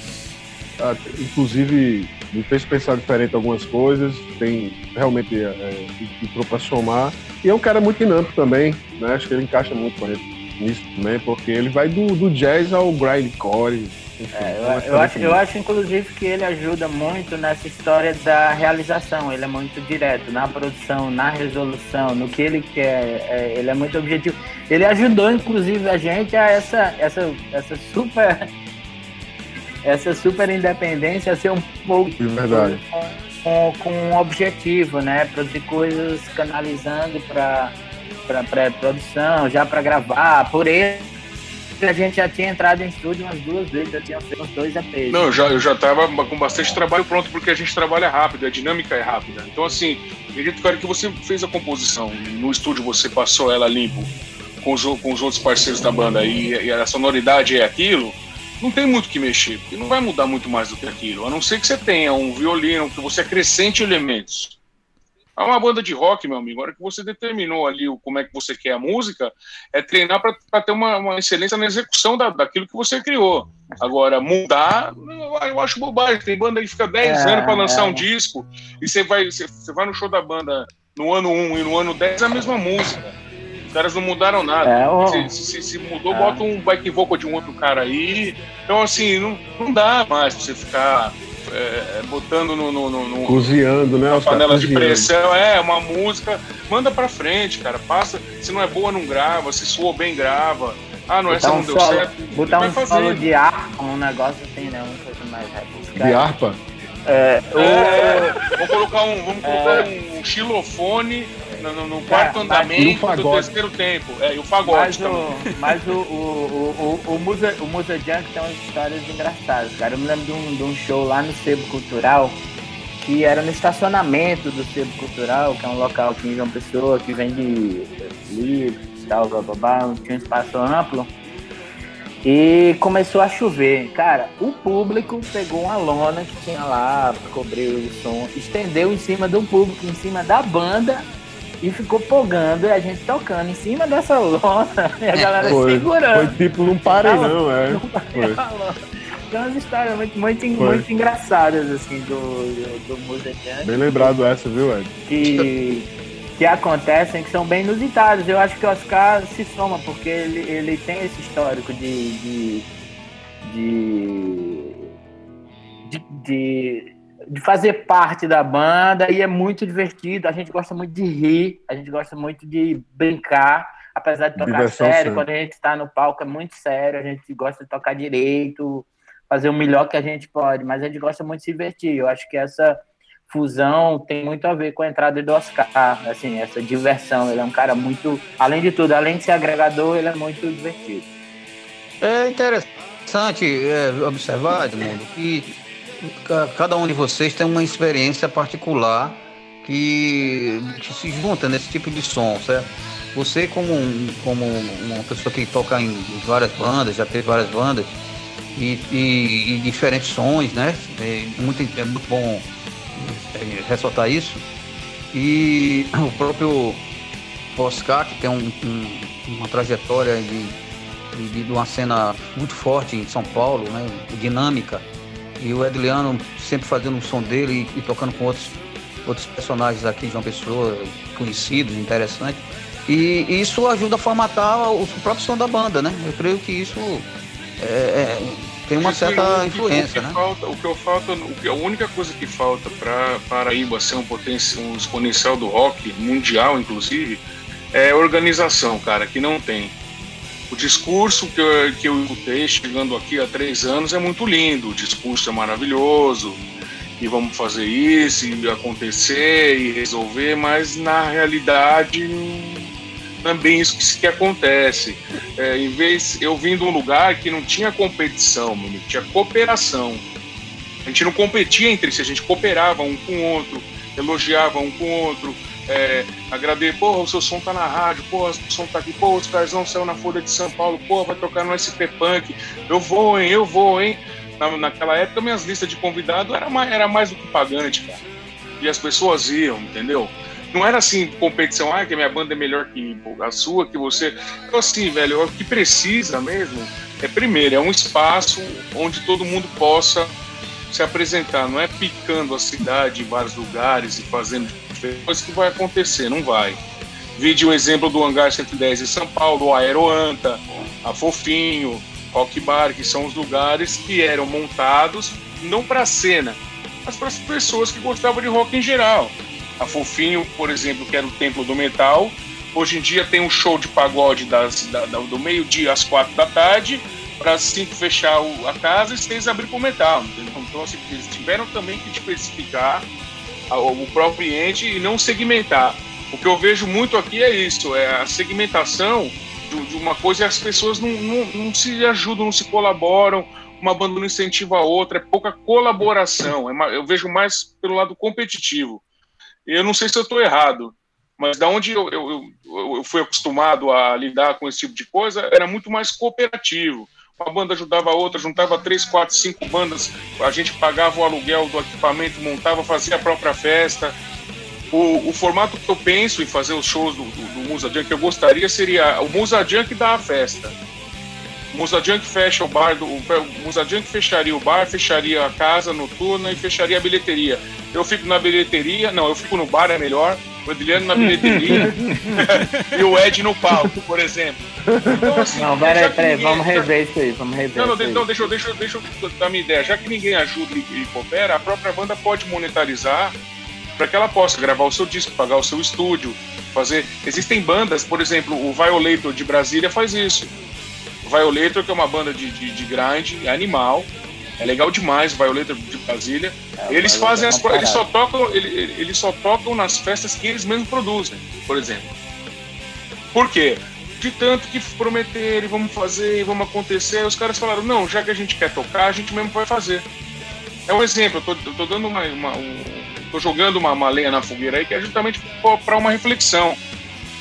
ah, inclusive, me fez pensar diferente em algumas coisas, tem realmente é, entrou para somar. E é um cara muito dinâmico também, né? Acho que ele encaixa muito com a gente nisso também, porque ele vai do, do jazz ao grindcore. enfim, É, eu, eu acho, eu acho, inclusive, que ele ajuda muito nessa história da realização. Ele é muito direto na produção, na resolução, no que ele quer. é, ele é muito objetivo. Ele ajudou, inclusive, a gente a essa, essa, essa super. Essa super independência a ser um pouco De verdade. com, com um objetivo, né? Produzir coisas canalizando para para pré-produção, já para gravar. Por ele, a gente já tinha entrado em estúdio umas duas vezes, já tinha feito uns dois EPs. Não, já, eu já tava com bastante trabalho pronto, porque a gente trabalha rápido, a dinâmica é rápida. Então, assim, acredito, cara, que você fez a composição, no estúdio você passou ela limpo com os, com os outros parceiros da banda e, e a sonoridade é aquilo, não tem muito que mexer, porque não vai mudar muito mais do que aquilo, a não ser que você tenha um violino, que você acrescente elementos. É uma banda de rock, meu amigo. A hora que você determinou ali o, como é que você quer a música, é treinar para ter uma, uma excelência na execução da, daquilo que você criou. Agora, mudar, eu, acho bobagem. Tem banda que fica 10 É, anos para lançar é. um disco e você vai, você, você vai no show da banda no ano 1 e no ano 10 é a mesma música. Os caras não mudaram nada. É, se, se- se- mudou, É. bota um bike vocal de um outro cara aí. Então, assim, não, não dá mais pra você ficar é, botando no, no, no- no- Cozinhando, né? na panela de pressão. É, uma música. Manda pra frente, cara. Passa. Se não é boa, não grava. Se soou bem, grava. Ah, não, essa Botar não um deu solo, certo. botar um fazendo. solo de arco, um negócio assim, né? Uma coisa mais rebuscada. De harpa? É, o- É, vamos colocar um, vamos colocar um xilofone no, no- no quarto É, andamento do terceiro tempo. É, e o pagode Mas, também. o, mas o, o, o, o, o, Musa, o Musa Junk tem umas histórias engraçadas, cara. Eu me lembro de um, de um show lá no Sebo Cultural, que era no estacionamento do Sebo Cultural, que é um local aqui em João Pessoa, que vende livros tal, blá, blá, blá, tinha um espaço amplo. E começou a chover. Cara, o público pegou uma lona que tinha lá pra cobrir o som, estendeu em cima do público, em cima da banda, e ficou pogando e a gente tocando em cima dessa lona e a galera Foi, segurando. foi tipo, não pare Tava- não, é. Parava. Tem umas histórias muito, muito, Foi. muito engraçadas, assim, do, do, do Musa Junk Bem lembrado essa, viu, Ed? que, que acontecem, que são bem inusitados. Eu acho que o Oscar se soma, porque ele, ele tem esse histórico de. de, de, de, de, de fazer parte da banda e é muito divertido. A gente gosta muito de rir, a gente gosta muito de brincar. Apesar de tocar Diversão sério, quando a gente está no palco é muito sério, a gente gosta de tocar direito, fazer o melhor que a gente pode, mas a gente gosta muito de se divertir. Eu acho que essa fusão tem muito a ver com a entrada do Oscar, assim, essa diversão. Ele é um cara muito, além de tudo, além de ser agregador, ele é muito divertido. É interessante é, observar, Edmundo, que cada um de vocês tem uma experiência particular que, que se junta nesse tipo de som, certo? Você como, um- como uma pessoa que toca em várias bandas, já teve várias bandas, e, e- e diferentes sons, né? É muito, é muito bom é, ressaltar isso. E o próprio Oscar, que tem um- um- uma trajetória de, de, de uma cena muito forte em São Paulo, né? Dinâmica. E o Edliano sempre fazendo o som dele e, e tocando com outros, outros personagens aqui de uma pessoa conhecidos, interessantes. E, e isso ajuda a formatar o, próprio som da banda, né? Eu creio que isso é, é, tem uma o certa influência, o né? Falta, o que eu falta, o que, a única coisa que falta para Paraíba ser um, potencial, um exponencial do rock, mundial inclusive, é organização, cara, que não tem. O discurso que eu, que eu escutei chegando aqui há três anos é muito lindo, o discurso é maravilhoso, e vamos fazer isso, e acontecer, e resolver, mas na realidade não é bem isso que, que acontece. É, em vez eu vim de um lugar que não tinha competição, tinha cooperação. A gente não competia entre si, a gente cooperava um com o outro, elogiava um com o outro, é, agradecer, porra, o seu som tá na rádio, porra, o som tá aqui, porra, os Carzão saiu na Folha de São Paulo, porra, vai tocar no SP Punk, eu vou, hein, eu vou, hein. Na, naquela época, minhas listas de convidado era mais, era mais do que pagante, cara. E as pessoas iam, entendeu? Não era assim, competição, ah, que a minha banda é melhor que a sua, que você. Então, assim, velho, o que precisa mesmo é, primeiro, é um espaço onde todo mundo possa se apresentar. Não é picando a cidade em vários lugares e fazendo coisas que vai acontecer, não vai. Vide o exemplo do Hangar 110 em São Paulo, a Aeroanta, a Fofinho, Rock Bar, que são os lugares que eram montados não para a cena, mas para as pessoas que gostavam de rock em geral. A Fofinho, por exemplo, que era o templo do metal, hoje em dia tem um show de pagode das, da- do meio-dia às quatro da tarde, para cinco fechar o- a casa e seis abrir para o metal. entendeu? Então, assim, eles tiveram também que diversificar o próprio cliente e não segmentar. O que eu vejo muito aqui é isso, é a segmentação de, de uma coisa e as pessoas não, não, não se ajudam, não se colaboram, uma banda incentiva a outra, é pouca colaboração. É eu vejo mais pelo lado competitivo. Eu não sei se eu estou errado, mas da onde eu, eu, eu, eu fui acostumado a lidar com esse tipo de coisa, era muito mais cooperativo. Uma banda ajudava a outra, juntava três, quatro, cinco bandas, a gente pagava o aluguel do equipamento, montava, fazia a própria festa. O, o formato que eu penso em fazer os shows do, do, do Musa Junk, eu gostaria seria o Musa Junk da festa. O Musa Junk fecha o bar, do, o Musa Junk fecharia o bar, fecharia a casa noturna e fecharia a bilheteria. Eu fico na bilheteria, não, eu fico no bar, é melhor. O Adriano na bilheteria e o Ed no palco, por exemplo. Então, assim, Não, peraí, ninguém- vamos rever isso aí, vamos rever Não, não, isso aí. então deixa, eu- deixa, deixa eu dar minha ideia. Já que ninguém ajuda e, e coopera, a própria banda pode monetarizar para que ela possa gravar o seu disco, pagar o seu estúdio, fazer. Existem bandas, por exemplo, o Violator de Brasília faz isso. O Violator, que é uma banda de, de, de grind, é animal. É legal demais o Violator de Brasília. É, eles fazem é as. Eles só, tocam, ele- ele- eles só tocam nas festas que eles mesmos produzem, por exemplo. Por quê? De tanto que prometerem, vamos fazer, vamos acontecer, os caras falaram, não, já que a gente quer tocar, a gente mesmo vai fazer. É um exemplo, eu tô, tô dando uma. uma- um- tô jogando uma, uma lenha na fogueira aí que é justamente para uma reflexão.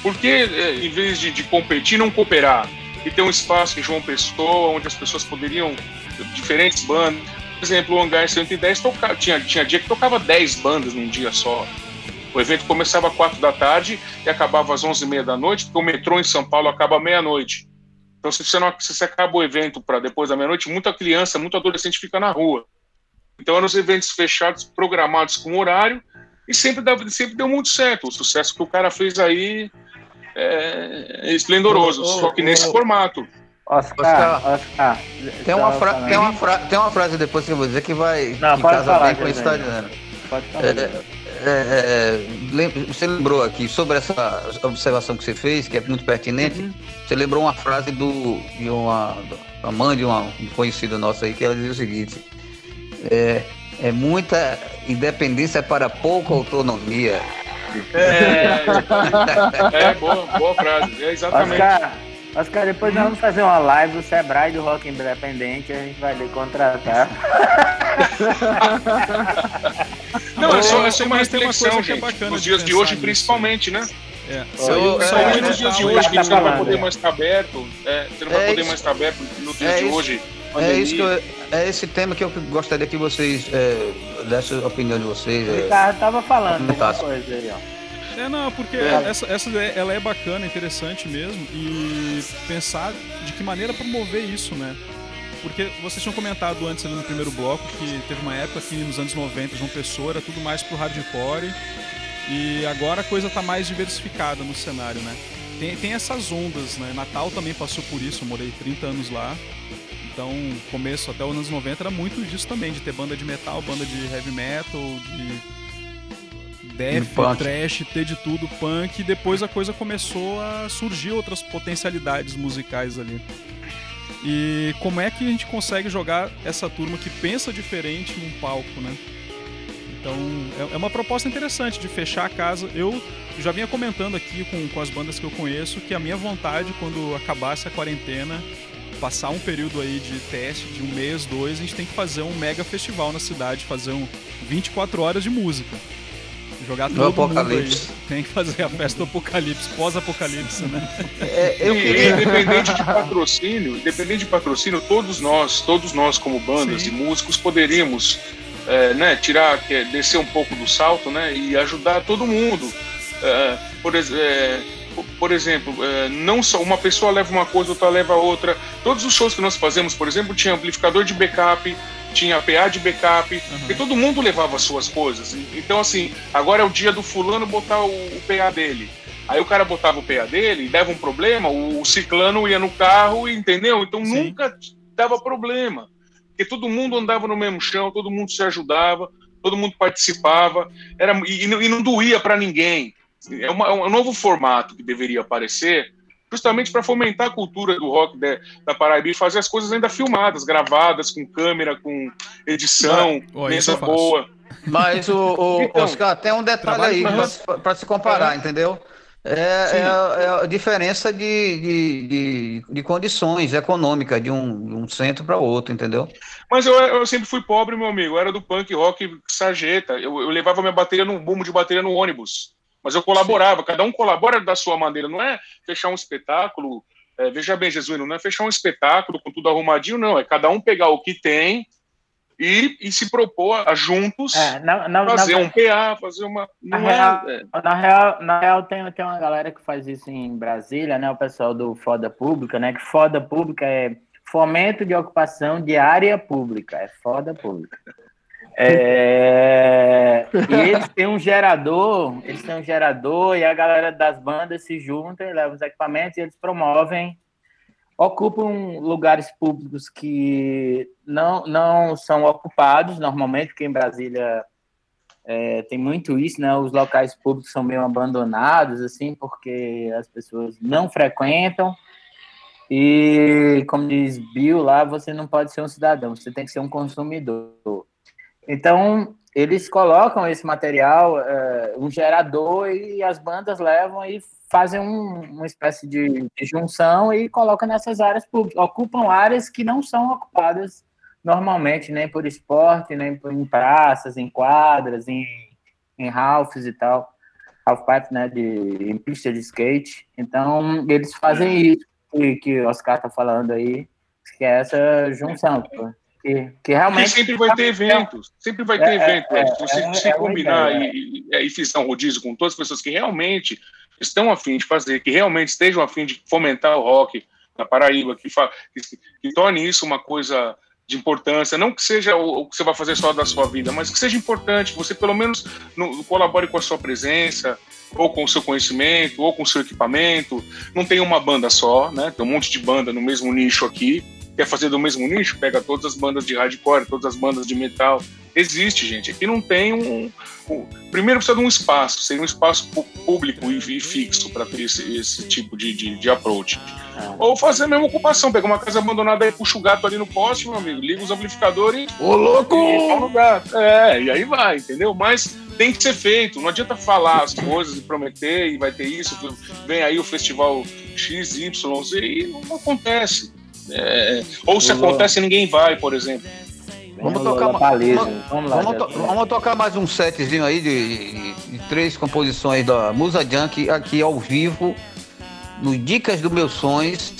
Por que, eh, em vez de, de competir, não cooperar? E ter um espaço em João Pessoa, onde as pessoas poderiam, diferentes bandas. Por exemplo, o Hangar 110 toca, tinha, tinha dia que tocava 10 bandas num dia só. O evento começava às 4 da tarde e acabava às 11h30 da noite, porque o metrô em São Paulo acaba à meia-noite. Então, se você, não, se você acaba o evento para depois da meia-noite, muita criança, muito adolescente fica na rua. Então, eram os eventos fechados, programados com horário, e sempre, dava, sempre deu muito certo. O sucesso que o cara fez aí é esplendoroso, Ô, ô, só que nesse ô. formato. Oscar, Oscar. Tem uma, fra- tem, uma fra- tem uma frase depois que eu vou dizer que vai Não, que casa falar, bem com está José. dizendo. Pode falar. É, é, é, lem- você lembrou aqui sobre essa observação que você fez, que é muito pertinente. Uhum. Você lembrou uma frase do, de uma, a mãe de uma um conhecida nossa aí, que ela dizia o seguinte: é, é muita independência para pouca autonomia. É, é boa, boa frase. É exatamente. Oscar, Oscar, depois nós vamos fazer uma live do Sebrae do Rock Independente, a gente vai lhe contratar. Não, é só, é só uma mas uma reflexão, é gente. bacana Nos dias de hoje, nisso. principalmente, né? É. Saiu, é, nos dias de edital- hoje, que você não vai poder é. mais estar aberto. é, você não vai É poder mais estar aberto nos dias É de isso. hoje. É, isso que eu- é esse tema que eu gostaria que vocês é, dessem a opinião de vocês. O é. Ricardo tava falando Fantástico. coisa aí, ó. É, não, porque É. essa, essa ideia, ela é bacana, interessante mesmo, e pensar de que maneira promover isso, né? Porque vocês tinham comentado antes ali no primeiro bloco que teve uma época que nos anos 90 João Pessoa era tudo mais pro hardcore e agora a coisa tá mais diversificada no cenário, né? Tem, tem essas ondas, né? Natal também passou por isso, eu morei 30 anos lá. Então, começo até os anos 90 era muito disso também, de ter banda de metal, banda de heavy metal, de death, trash, ter de tudo, punk, e depois a coisa começou a surgir outras potencialidades musicais ali. E como é que a gente consegue jogar essa turma que pensa diferente num palco, né? Então é- é uma proposta interessante de fechar a casa. Eu já vinha comentando aqui com, com as bandas que eu conheço que a minha vontade, quando acabasse a quarentena, passar um período aí de teste de um mês, dois, a gente tem que fazer um mega festival na cidade, fazer um 24 horas de música. Jogar Do todo mundo aí. Apocalipse. Tem que fazer a festa do apocalipse, pós-apocalipse, né? É, eu E- queria. independente de patrocínio, independente de patrocínio, todos nós, todos nós como bandas Sim. e músicos poderíamos, é, né, tirar, que é, descer um pouco do salto, né, e ajudar todo mundo. É, por, ex- é, por- exemplo, é, não só uma pessoa leva uma coisa, outra leva outra. Todos os shows que nós fazemos, por exemplo, tinha amplificador de backup, tinha PA de backup, e todo mundo levava as suas coisas. Então, assim, agora é o dia do fulano botar o, o PA dele. Aí o cara botava o PA dele dava um problema, o, o ciclano ia no carro, entendeu? Então Sim. nunca dava problema. Porque todo mundo andava no mesmo chão, todo mundo se ajudava, todo mundo participava, era, e, e não- e não doía para ninguém. É, uma- é um novo formato que deveria aparecer, justamente para fomentar a cultura do rock de- da Paraíba e fazer as coisas ainda filmadas, gravadas, com câmera, com edição, mesa boa. Mas o, o Então, Oscar tem um detalhe aí para se comparar, entendeu? É, Sim. é a- é a diferença de, de, de, de condições econômicas de um, de um centro para outro, entendeu? Mas eu, eu sempre fui pobre, meu amigo. Eu era do punk rock sarjeta. Eu, eu levava minha bateria no bumo de bateria no ônibus. Mas eu colaborava. Cada um colabora da sua maneira. Não é fechar um espetáculo. é, veja bem, Jesuíno, não é fechar um espetáculo com tudo arrumadinho, não. É cada um pegar o que tem e, e se propor a juntos É, na, na, fazer na, um PA, fazer uma. Na Não real- é, é, na real, na real tem, tem uma galera que faz isso em Brasília, né? O pessoal do Foda Pública, né? Que Foda Pública é fomento de ocupação de área pública. É foda pública. É, E eles têm um gerador, eles têm um gerador e a galera das bandas se junta leva os equipamentos e eles promovem, ocupam lugares públicos que não, não são ocupados normalmente, porque em Brasília é, tem muito isso, né? Os locais públicos são meio abandonados, assim, porque as pessoas não frequentam. E, como diz Bill lá, você não pode ser um cidadão, você tem que ser um consumidor. Então, eles colocam esse material, é, um gerador, e as bandas levam e fazem um- uma espécie de, de junção e colocam nessas áreas públicas. Ocupam áreas que não são ocupadas normalmente, nem por esporte, nem por, em praças, em quadras, em, em halfs e tal. Half pipe, né, de, em pista de skate. Então, eles fazem isso que, o Oscar tá falando aí, que é essa junção, pô. Que, que Porque realmente sempre vai ter eventos, sempre vai ter É, evento. é? Se você é, se é combinar ideia. e, e, e fizer um rodízio com todas as pessoas que realmente estão afim de fazer, que realmente estejam afim de fomentar o rock na Paraíba, que, fa, que, que torne isso uma coisa de importância, não que seja o, o que você vai fazer só da sua vida, mas que seja importante, que você pelo menos no- colabore com a sua presença, ou com o seu conhecimento, ou com o seu equipamento. Não tem uma banda só, né? Tem um monte de banda no mesmo nicho aqui. Quer fazer do mesmo nicho? Pega todas as bandas de hardcore, todas as bandas de metal. Existe, gente. Aqui não tem um. um- primeiro precisa de um espaço, sem um espaço público e, e fixo para ter esse, esse tipo de, de, de approach. Ou fazer a mesma ocupação, pega uma casa abandonada e puxa o gato ali no poste, meu amigo, liga os amplificadores Ô, louco! e no gato. É, e aí vai, entendeu? Mas tem que ser feito, não adianta falar as coisas e prometer e vai ter isso, vem aí o festival XYZ e não acontece. É, ou se acontece ninguém vai, por exemplo. Vamos tocar uma- Vamos lá, Vamos, to- vamos tocar mais um setzinho aí de, de- de três composições da Musa Junk aqui ao vivo, no Dicas do Meus Sonhos,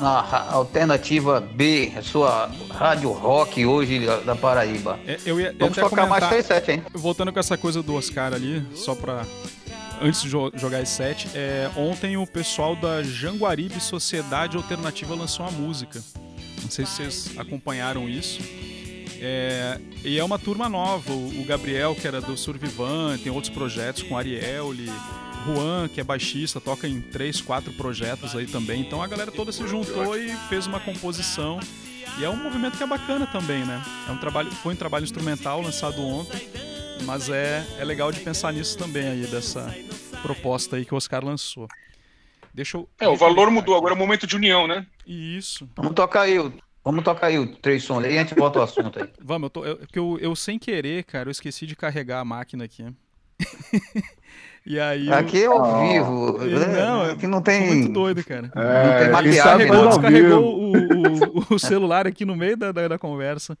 na Alternativa B, a sua rádio rock hoje da, Paraíba. É, eu ia, eu Vamos tocar mais comentar- três sets, hein? Voltando com essa coisa do Oscar ali, só pra. Antes de jo- jogar esse set, é, ontem o pessoal da Janguaribe Sociedade Alternativa lançou uma música. Não sei se vocês acompanharam isso. É, e é uma turma nova. O, o Gabriel, que era do Survivan, tem outros projetos com Ariel, e Juan, que é baixista, toca em três, quatro projetos aí também. Então a galera toda se juntou e fez uma composição. E é um movimento que é bacana também, né? É um trabalho, foi um trabalho instrumental lançado ontem, mas é, é legal de pensar nisso também aí, dessa proposta aí que o Oscar lançou. Deixa eu. É, o valor mudou, agora é o momento de união, né? Isso. Vamos tocar aí, o- vamos tocar aí o três sons aí, a gente volta ao assunto aí. Vamos, eu, tô, eu, eu, eu sem querer, cara, eu esqueci de carregar a máquina aqui. e aí. eu- Aqui é ao vivo, né? Não, aqui não tem... muito doido, cara. tem É, maquiagem, não. Descarregou, descarregou o, o- o celular aqui no meio da, da, da conversa.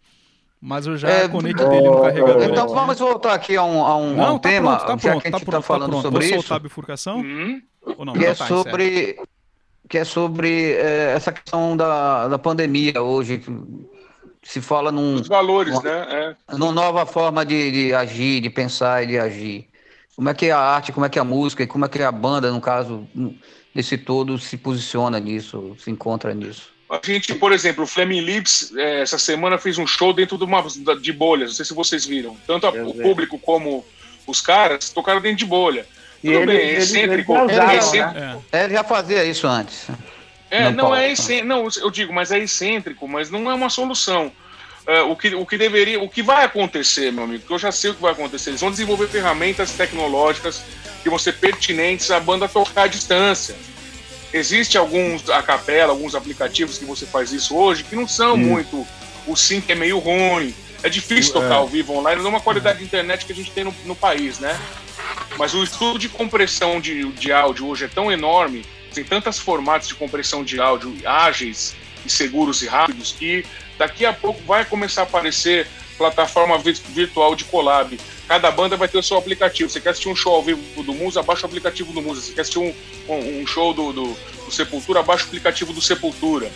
Mas eu já É, conectei ele no carregador. Então aqui. vamos voltar aqui a um, a um, a Não, um tá tema, pronto, tá já pronto, que a tá gente está falando tá pronto. sobre Vou isso. soltar a bifurcação? Hum, Ou não? que é Então tá, sobre que é sobre é, essa questão da, da pandemia hoje que se fala num, os valores, né? É. numa nova forma de, de agir, de pensar e de agir. Como é que a arte, como é que a música e como é que a banda, no caso desse todo, se posiciona nisso, se encontra nisso? A gente, por exemplo, o Flaming Lips, é, essa semana fez um show dentro de uma de bolhas, não sei se vocês viram. Tanto a- o público como os caras tocaram dentro de bolha. E Tudo ele- bem, é ele- excêntrico. eles usaram, é excêntrico. né? É. Ele já fazia isso antes. É, Não não, é excêntrico. Não, eu digo, mas é excêntrico, mas não é uma solução. É, o, que, o que deveria, o que vai acontecer, meu amigo, que eu já sei o que vai acontecer. Eles vão desenvolver ferramentas tecnológicas que vão ser pertinentes à banda tocar à distância. Existem alguns a capela, alguns aplicativos que você faz isso hoje que não são muito. O sync é meio ruim. É difícil tocar É. ao vivo online, não é uma qualidade de internet que a gente tem no, no país, né? Mas o estudo de compressão de, de áudio hoje é tão enorme, tem tantos formatos de compressão de áudio ágeis e seguros e rápidos que daqui a pouco vai começar a aparecer plataforma vi- virtual de collab. Cada banda vai ter o seu aplicativo. Você quer assistir um show ao vivo do Musa, baixa o aplicativo do Musa. Você quer assistir um, um, um show do, do, do Sepultura, baixa o aplicativo do Sepultura.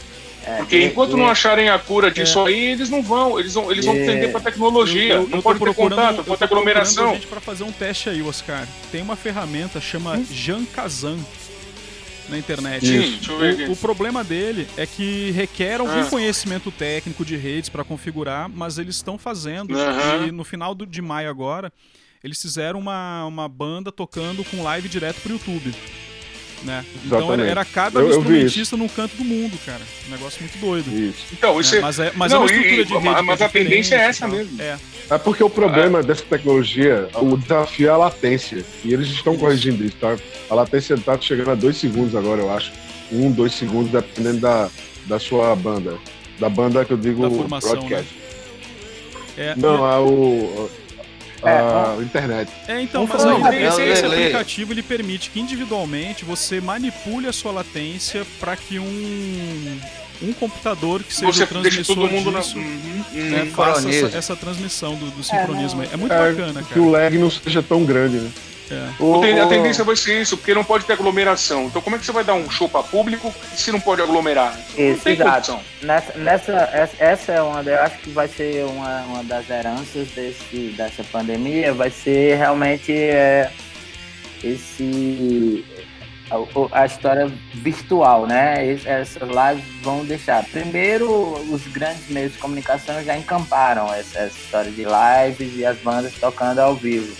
É, Porque enquanto e- não acharem a cura disso aí, eles não vão. Eles vão, eles vão É. tender para tecnologia. Eu- eu- não eu pode ter procurando- contato, pode ter aglomeração. gente para fazer um teste aí, Oscar. Tem uma ferramenta chama Hum? Jankazan. Na internet. Sim, deixa eu ver O, aqui. o problema dele é que requer algum Ah. conhecimento técnico de redes para configurar, mas eles estão fazendo. E no final do- de maio agora, eles fizeram uma, uma banda tocando com live direto pro YouTube. Né? Então era, cada Eu- eu instrumentista num canto do mundo, cara. Um negócio muito doido. Isso. Então, isso né? é. Mas é, mas Não, é uma estrutura e- de rede. mas- mas a tendência é essa mesmo. É. É porque o problema dessa tecnologia, o desafio é a latência. E eles estão corrigindo isso, tá? A latência está chegando a dois segundos agora, eu acho. Um, dois segundos, dependendo da, da sua banda. Da banda que eu digo Da formação, broadcast. É, Não, a, o, a, É, a internet. É, então, mas aí uma esse, esse aplicativo ele permite que individualmente você manipule a sua latência para que um, um computador que seja Você transmissor todo mundo na. disso Uhum, né, uhum. faça essa, essa transmissão do, do sincronismo. aí. É, muito É, bacana, Que cara. o lag não seja tão grande, né? É. O- A tendência vai ser isso, porque não pode ter aglomeração. Então, como é que você vai dar um show para público se não pode aglomerar? não Isso, tem exato. condição. Nessa, nessa, essa- é uma, da- eu acho que vai ser uma, uma das heranças desse, dessa pandemia, vai ser realmente é, esse a, a história virtual, né? Es- Essas lives vão deixar. Primeiro, os grandes meios de comunicação já encamparam essa, essa história de lives e as bandas tocando ao vivo.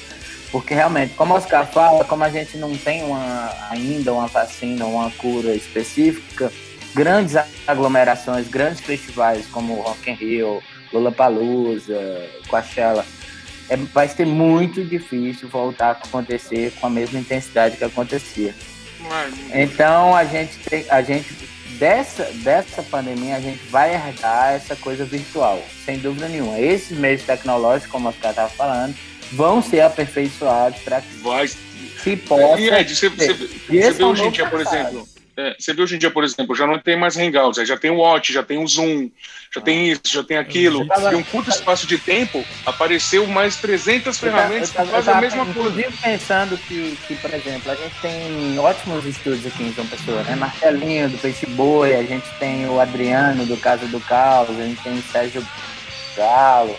Porque realmente, como o Oscar fala, como a gente não tem uma, ainda uma vacina, uma cura específica, grandes aglomerações, grandes festivais como Rock in Rio, Lollapalooza, Coachella, é, vai ser muito difícil voltar a acontecer com a mesma intensidade que acontecia. Então a gente tem, a gente dessa dessa pandemia a gente vai herdar essa coisa virtual, sem dúvida nenhuma. Esses meios tecnológicos, como o Oscar estava falando, vão ser aperfeiçoados para que Vai. se possa. E Ed, você, você, você vê é hoje em dia, por exemplo. é, você vê hoje em dia, por exemplo, já não tem mais Hangouts, aí já tem o Watch, já tem o Zoom, já tem isso, já tem aquilo. Tava- Em um curto espaço de tempo, apareceu mais 300 Eu tava- ferramentas que eu fazem a mesma coisa. Inclusive pensando que, que, por exemplo, a gente tem ótimos estúdios aqui em João Pessoa, né? Marcelinho do Peixe Boi, a gente tem o Adriano do Casa do Caos, a gente tem o Sérgio Galo,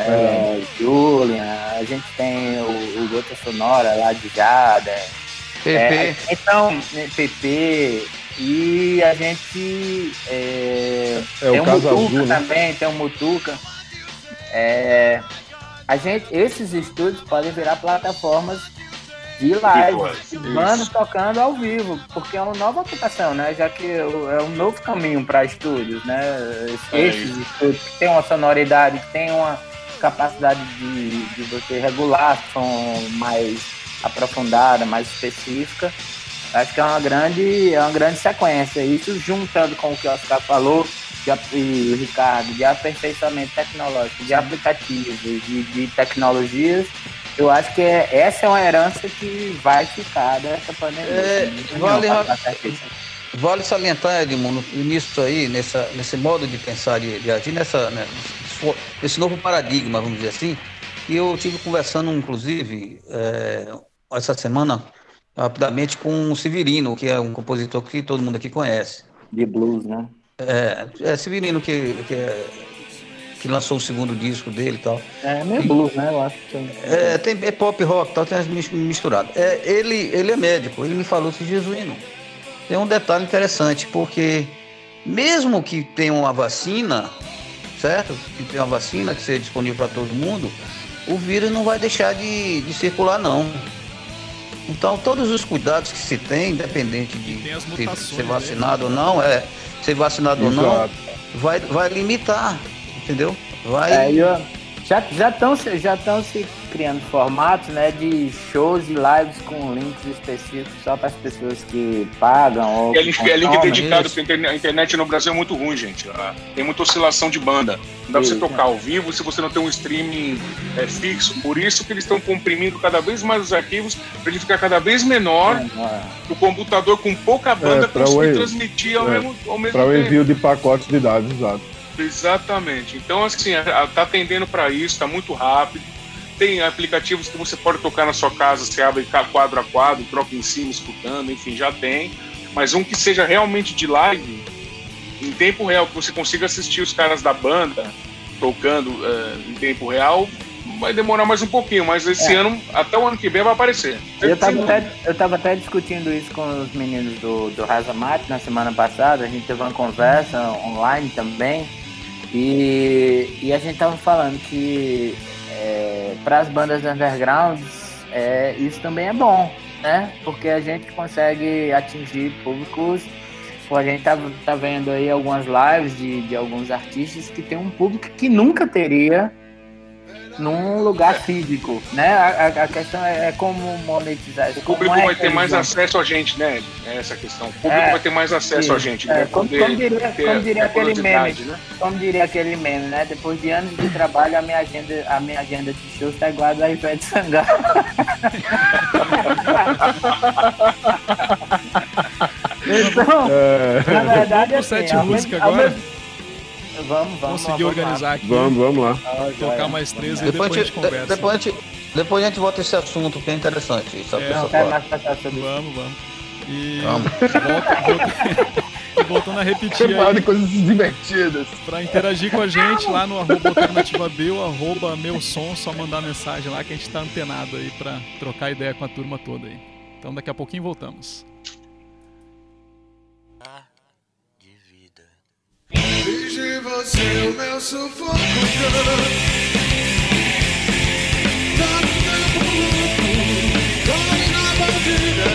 é, Julian, a gente tem o, o Gota Sonora lá de Jada. PP. É, então, né, PP, e a gente é, É tem o caso Mutuca azul, né? também, tem o Mutuca. É, a gente, esses estúdios podem virar plataformas de live, bandas tocando ao vivo, porque é uma nova ocupação, né? Já que é um novo caminho para estúdios, né? É Esses estúdios que tem uma sonoridade, que tem uma capacidade de, de você regular som mais aprofundada, mais específica. Acho que é uma grande, é uma grande sequência. Isso juntando com o que o Oscar falou de, e o Ricardo, de aperfeiçoamento tecnológico, de aplicativos, de, de tecnologias, eu acho que é, essa é uma herança que vai ficar dessa pandemia. É, vale-. Vale salientar, Edmundo, nisso aí, nessa, nesse modo de pensar, de, de agir, nessa, né, nesse novo paradigma, vamos dizer assim, que eu tive conversando, inclusive, é, essa semana, rapidamente, com o Severino, que é um compositor que todo mundo aqui conhece. De blues, né? É, é Severino que, que, é- que lançou o segundo disco dele e tal. É meio blues, né? Eu acho que tem. É, tem, é pop rock, tal, tem as mis- misturado. É, ele, ele é médico, ele me falou que Jesuíno. Tem um detalhe interessante, porque mesmo que tenha uma vacina, certo? Que tenha uma vacina que seja disponível para todo mundo, o vírus não vai deixar de, de circular, não. Então, todos os cuidados que se tem, independente de tem se- ser dele. vacinado ou não, é ser vacinado ou não, Exato. vai, vai limitar, entendeu? Vai. É, eu- já já estão já estão se criando formatos né de shows e lives com links específicos só para as pessoas que pagam ou é link, que é link dedicado, isso. porque a interne- a internet no Brasil é muito ruim, gente. Ah, Tem muita oscilação de banda. Não dá pra você tocar ao vivo se você não tem um streaming é, fixo. Por isso que eles estão comprimindo cada vez mais os arquivos para ele ficar cada vez menor, É, o computador com pouca banda pra conseguir transmitir ao é, mesmo, ao mesmo Para o tempo. envio de pacotes de dados, exato. Exatamente. Então, assim, tá tendendo para isso, tá muito rápido. Tem aplicativos que você pode tocar na sua casa, você abre quadro a quadro, troca em cima, escutando, enfim, já tem. Mas um que seja realmente de live, em tempo real, que você consiga assistir os caras da banda tocando eh, em tempo real, vai demorar mais um pouquinho, mas esse É. ano, até o ano que vem, vai aparecer. Eu tava, Sim. até, eu tava até discutindo isso com os meninos do, do Razamat na semana passada. A gente teve uma conversa online também. E, e a gente tava falando que para as bandas undergrounds é, isso também é bom, né? Porque a gente consegue atingir públicos. Pô, a gente tá, tá vendo aí algumas lives de, de alguns artistas que tem um público que nunca teria num lugar físico, né? A, a- a questão é, é como monetizar. O público como é vai ter mais acesso a gente, né? Ed? É essa a questão. O público É, vai ter mais acesso a Sim. gente. É, vai como, como diria, como diria a aquele meme, né? como diria aquele meme, né? Depois de anos de trabalho, a minha agenda, a minha agenda de shows tá igual a da Ivete Sangalo. então, É, na verdade, assim, sete música ao agora? mesmo- Vamos, vamos. Conseguir vamos lá. organizar aqui, vamos, vamos lá. Ah, tocar mais três e Depois, depois a gente conversa. depois, a gente, depois a gente volta esse assunto que é interessante. Só É, Não quero mais sobre isso. Vamos, vamos. E Vamos. volta, volta- e voltando a repetir Preparado aí, de coisas divertidas. pra interagir com a gente lá no arroba alternativa B, o arroba meu som, só mandar mensagem lá que a gente tá antenado aí pra trocar ideia com a turma toda aí. Então daqui a pouquinho voltamos. Em você o meu sufoco. Tá no tempo louco, corre na batida,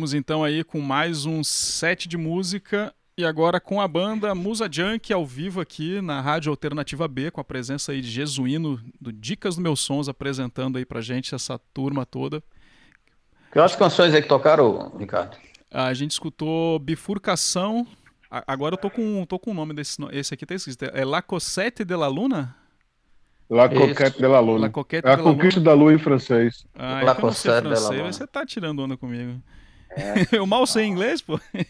voltamos então aí com mais um set de música e agora com a banda Musa Junk ao vivo aqui na Rádio Alternativa B, com a presença aí de Jesuíno do Dicas do Meus Sons apresentando aí pra gente essa turma toda. Quais canções aí que tocaram, Ricardo? A gente escutou Bifurcação. Agora eu tô com, tô com o nome desse. Esse aqui tá escrito. É La Cosette de la Luna? La Isso. Coquette de la Luna. La Coquette É a de la conquista da lua em francês. Ah, La é que eu não sei Cosette de la Luna. você tá tirando onda comigo. Eu mal sei inglês, pô.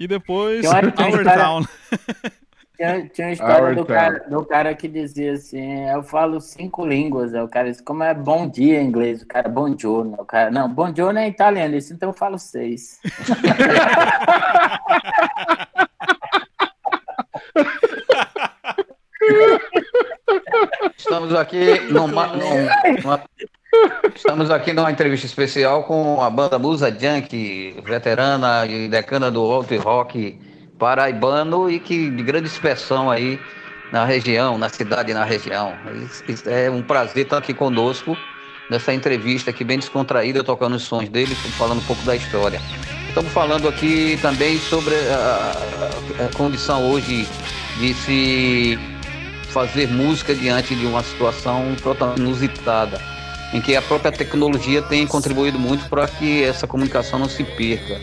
E depois Tem uma- tem uma Our história- Town. Tinha, tinha uma história Our do town. cara, do cara que dizia assim, eu falo cinco línguas, aí o cara disse, como é bom dia em inglês, o cara, bom giorno, o cara, não, bom giorno é italiano, disse, então eu falo seis. Estamos aqui numa, num- numa- estamos aqui numa entrevista especial com a banda Musa Junk, veterana e decana do alt rock paraibano e que de grande expressão aí na região, na cidade e na região. É um prazer estar aqui conosco nessa entrevista aqui bem descontraída, tocando os sons dele, falando um pouco da história. Estamos falando aqui também sobre a- a condição hoje de se fazer música diante de uma situação totalmente inusitada, em que a própria tecnologia tem contribuído muito para que essa comunicação não se perca.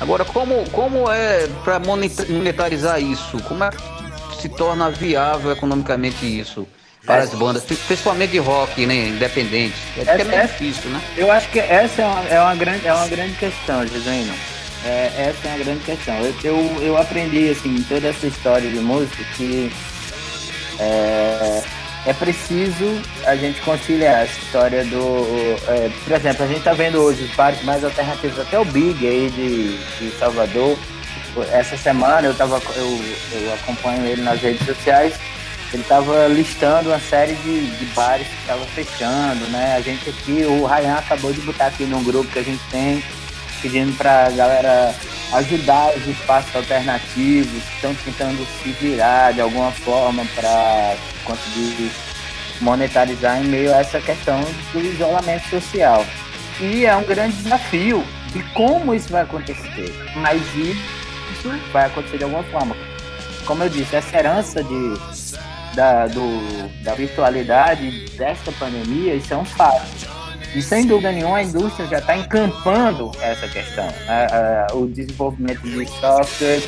Agora, como, como é para monetarizar isso? Como é que se torna viável economicamente isso para as bandas, principalmente de rock, né, independente? É, é meio É- difícil, né? Eu acho que essa é uma, é uma, grande, é uma grande questão, Jesuíno. É, essa é uma grande questão. Eu, eu, eu aprendi, assim, toda essa história de música que é, é preciso a gente conciliar essa história do... é, por exemplo, a gente tá vendo hoje os bares mais alternativos, até o Big aí de, de Salvador. Essa semana eu, tava, eu, eu acompanho ele nas redes sociais ele estava listando uma série de, de bares que estavam fechando, né? A gente aqui, o Ryan acabou de botar aqui num grupo que a gente tem, pedindo para galera ajudar os espaços alternativos, que estão tentando se virar de alguma forma para conseguir monetarizar em meio a essa questão do isolamento social. E é um grande desafio de como isso vai acontecer, mas isso vai acontecer de alguma forma. Como eu disse, essa herança de da, do, da virtualidade desta pandemia, isso é um fato. E sem dúvida nenhuma a indústria já está encampando essa questão. né? Ah, o desenvolvimento de software,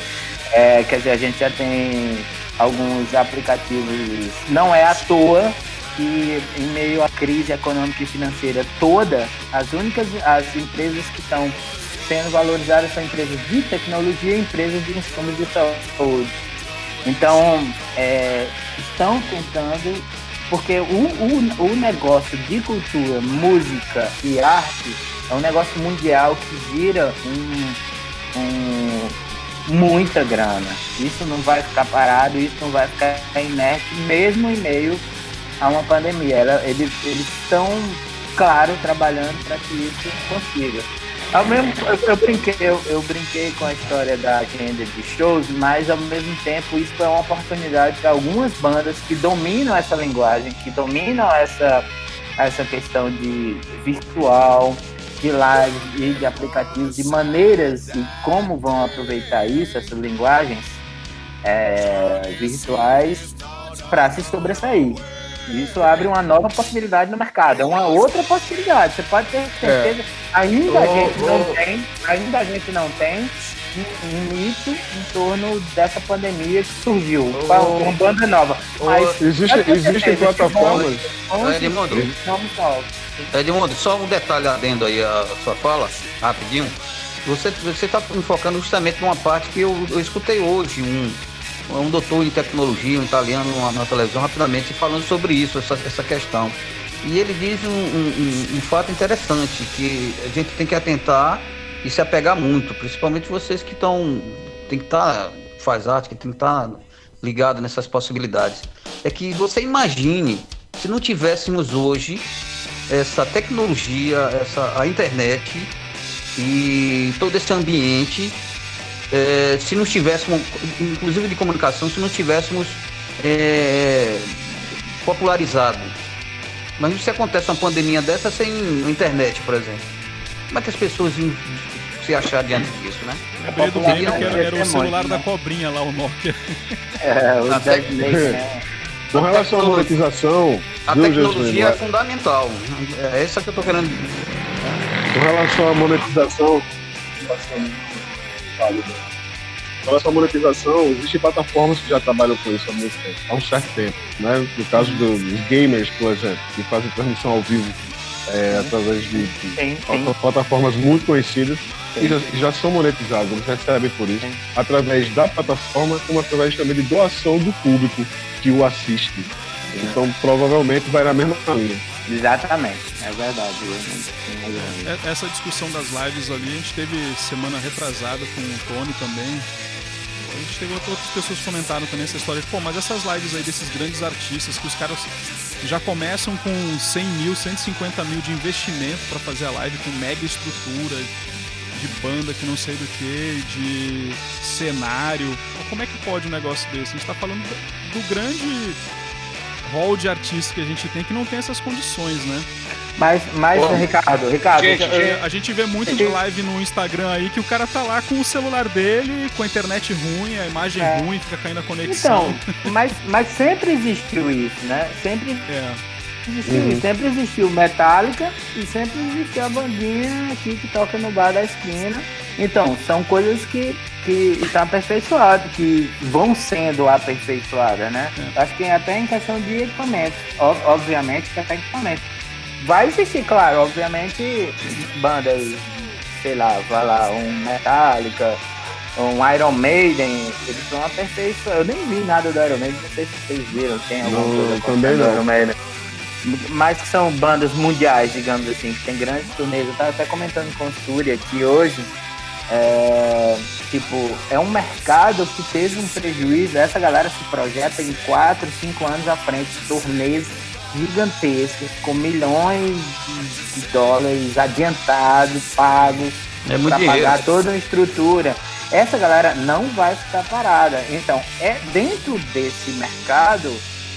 é, quer dizer, a gente já tem alguns aplicativos, não é à toa que em meio à crise econômica e financeira toda, as únicas as empresas que estão sendo valorizadas são empresas de tecnologia e empresas de insumos de saúde. Então, é, estão tentando, porque o, o, o negócio de cultura, música e arte é um negócio mundial que gira um, um- muita grana. Isso não vai ficar parado, isso não vai ficar inerte, mesmo em meio a uma pandemia. Ela- eles estão, claro, trabalhando para que isso consiga. Ao mesmo, eu, eu brinquei, eu, eu brinquei com a história da agenda de shows, mas ao mesmo tempo isso é uma oportunidade para algumas bandas que dominam essa linguagem, que dominam essa, essa questão de virtual, de live e de aplicativos, de maneiras e como vão aproveitar isso, essas linguagens é, virtuais, para se sobressair. Isso abre uma nova possibilidade no mercado, é uma outra possibilidade. Você pode ter certeza. Ainda a Ô, gente não ô. tem, ainda a gente não tem um, um mito em torno dessa pandemia que surgiu, a- uma banda nova. Mas Existe, existem plataformas. Edmundo, só um detalhe adendo aí a sua fala, rapidinho. Você você está enfocando justamente numa parte que eu, eu escutei hoje, um, um doutor em tecnologia, um italiano na, televisão, rapidamente, falando sobre isso, essa, essa questão. E ele diz um, um- um- fato interessante, que a gente tem que atentar e se apegar muito, principalmente vocês que estão, tem que estar, faz arte, que tem que estar ligado nessas possibilidades. É que você imagine se não tivéssemos hoje essa tecnologia, essa, a internet e todo esse ambiente, eh, se não tivéssemos, inclusive de comunicação, se não tivéssemos eh, popularizado. Mas se acontece uma pandemia dessa sem internet, por exemplo, como é que as pessoas iam se achar diante disso, né? Lembrei do game que era, era o é celular muito, da né? cobrinha lá, o Nokia. É, o Snake, né? Com relação à monetização, A viu, tecnologia é fundamental. É isso que eu tô querendo. Com relação à monetização, com relação à monetização, existem plataformas que já trabalham com isso há muito tempo, há um certo tempo. Né? No caso do- dos gamers, por exemplo, que fazem transmissão ao vivo é, através de, de Sim, sim. plata- plataformas muito conhecidas e já, já são monetizados, eles recebem por isso, através da plataforma, como através também de doação do público que o assiste. Então, provavelmente vai na mesma linha. Exatamente, é verdade. É- Essa discussão das lives ali, a gente teve semana retrasada com o Tony também. A gente teve outras pessoas que comentaram também essa história de, pô, mas essas lives aí desses grandes artistas que os caras já começam com 100 mil, 150 mil de investimento pra fazer a live com mega estrutura, de banda que não sei do que, de cenário. Como é que pode um negócio desse? A gente tá falando do, do grande hall de artistas que a gente tem que não tem essas condições, né? Mas, mas Bom, Ricardo, Ricardo, gente, eu- A gente vê muito de live no Instagram aí que o cara tá lá com o celular dele, com a internet ruim, a imagem É. ruim, fica caindo a conexão. Então, mas, mas sempre existiu isso, né? Sempre É, existiu Uhum. Sempre existiu Metallica e sempre existiu a bandinha aqui que toca no bar da esquina. Então, são coisas que, que estão aperfeiçoadas, que vão sendo aperfeiçoadas, né? É. Acho que até em questão de equipamento. Ob- obviamente que até equipamento. Vai existir, claro, obviamente, bandas, sei lá, vai lá, um Metallica, um Iron Maiden, eles são aperfeiçoados. Eu nem vi nada do Iron Maiden, não sei se vocês viram, tem alguma Não, coisa também não. Iron Maiden. Mas que são bandas mundiais, digamos assim, que tem grandes turnês. Eu tava até comentando com o Túria que hoje, é, tipo, é um mercado que teve um prejuízo. Essa galera se projeta em 4, 5 anos à frente, turnês gigantescos, com milhões de- dólares adiantados, pagos, É para dinheiro. pagar toda a estrutura. Essa galera não vai ficar parada. Então, é dentro desse mercado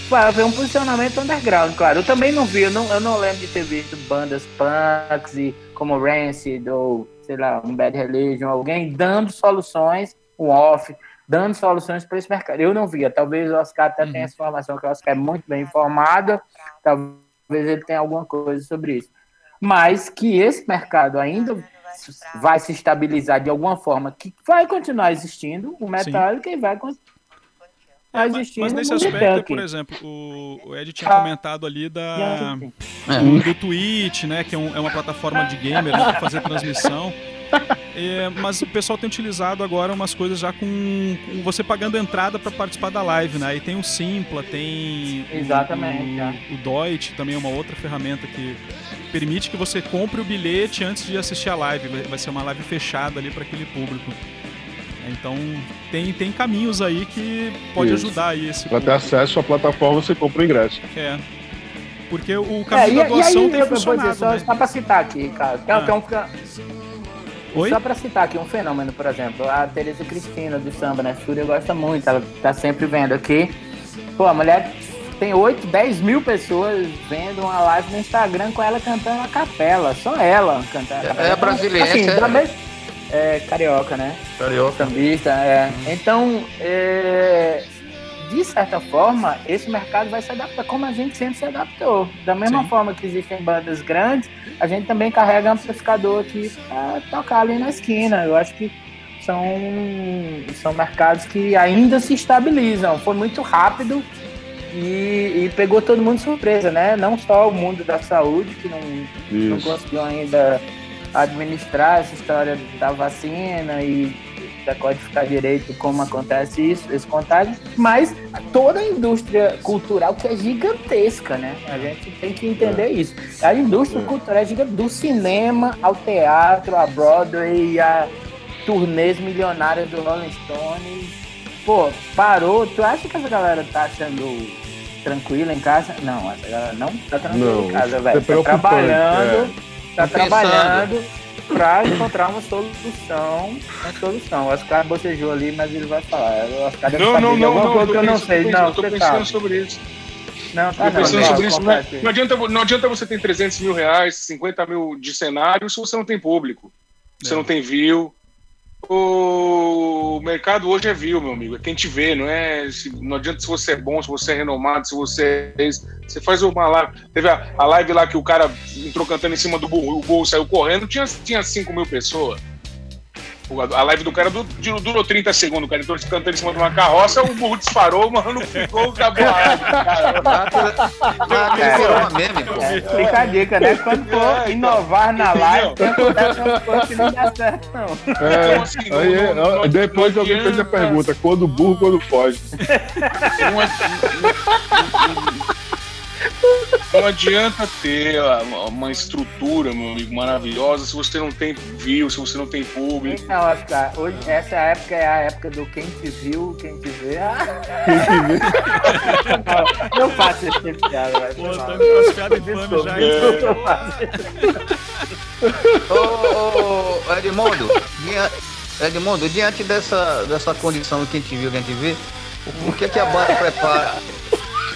vai haver um posicionamento underground, claro. Eu também não vi, eu não, eu não lembro de ter visto bandas punks e como Rancid ou, sei lá, um Bad Religion, alguém dando soluções, um off, dando soluções para esse mercado. Eu não via, talvez o Oscar até tenha essa informação, que o Oscar é muito bem informado, talvez ele tenha alguma coisa sobre isso. Mas que esse mercado ainda vai se estabilizar de alguma forma, que vai continuar existindo, o Metallica e vai continuar É, mas, mas nesse o aspecto, por exemplo, o, o Ed tinha Ah. comentado ali da, É. do, do Twitch, né? Que é, um- é uma plataforma de gamer né, pra fazer transmissão. É, mas o pessoal tem utilizado agora umas coisas já com, com você pagando entrada para participar da live, né? Aí tem o Simpla, tem o- Exatamente, é. o, o Deutsche, também é uma outra ferramenta que permite que você compre o bilhete antes de assistir a live. Vai, vai ser uma live fechada ali para aquele público. Então tem, tem caminhos aí que pode Isso. ajudar aí esse Para ter acesso à plataforma, você compra o ingresso. É. Porque o É, caminho e, da e doação aí, tem eu vou dizer, funcionado, só, né? só para citar aqui, cara, que é, Ah. é um, Oi? Só pra citar aqui um fenômeno, por exemplo, a Tereza Cristina do samba, né? Fúria gosta muito, ela tá sempre vendo aqui. Pô, a mulher tem 8, 10 mil pessoas vendo uma live no Instagram com ela cantando a capela, só ela cantando a É- capela. é brasileira, Assim, é- da é carioca, né? Carioca. Sambista, é. Então, é, de certa forma, esse mercado vai se adaptar como a gente sempre se adaptou. Da mesma Sim. forma que existem bandas grandes, a gente também carrega amplificador aqui para tocar ali na esquina. Eu acho que são, são mercados que ainda se estabilizam. Foi muito rápido e, e pegou todo mundo de surpresa, né? Não só o mundo da saúde, que não, não conseguiu ainda administrar essa história da vacina e decodificar direito como acontece isso, esse contágio, mas toda a indústria cultural que é gigantesca, né? A gente tem que entender isso. A indústria É. cultural é gigante, do cinema ao teatro, a Broadway, a turnês milionárias do Rolling Stones. Pô, parou. Tu acha que essa galera tá achando tranquila em casa? Não, essa galera não tá tranquila Não, em casa, isso é velho. Tá trabalhando, tá Tá trabalhando pra encontrar uma solução. Uma solução. O Oscar bocejou ali, mas ele vai falar. O Oscar Não, saber não, de não, não. coisa que eu não sei. Não, pensando- tô pensando sabe. sobre isso. Não, tá não. pensando Vai, sobre isso. Não, não adianta, não adianta você ter 300 mil reais, 50 mil de cenário se você não tem público. você É. não tem view. O mercado hoje é view, meu amigo. É quem te vê, não é? não adianta se você é bom, se você é renomado, se você é. Você faz uma live. Teve a, a live lá que o cara entrou cantando em cima do burro saiu correndo, tinha, tinha 5 mil pessoas. A live do cara du- du- durou 30 segundos. O cara entrou cantando em cima de uma carroça, o burro disparou, o mano ficou. Ah. É, fica a dica, né? Quando for É, então, inovar na live, que não dá certo, não. É, Então, assim, aí, não- não- depois alguém fez a pergunta: quando burro, quando foge? Não, adi- não adianta ter uma, estrutura, meu amigo, maravilhosa se você não tem view, se você não tem público. Então, Oscar, hoje, essa época é a época do quem te viu, quem te vê. Ah, não, não faço esse tipo de piada, vai. Pô, tá infames já. Ô, ô, ô, Edmundo, dia- Edmundo, diante dessa, dessa condição que a gente viu, que a gente vê, o, o que que a banda prepara?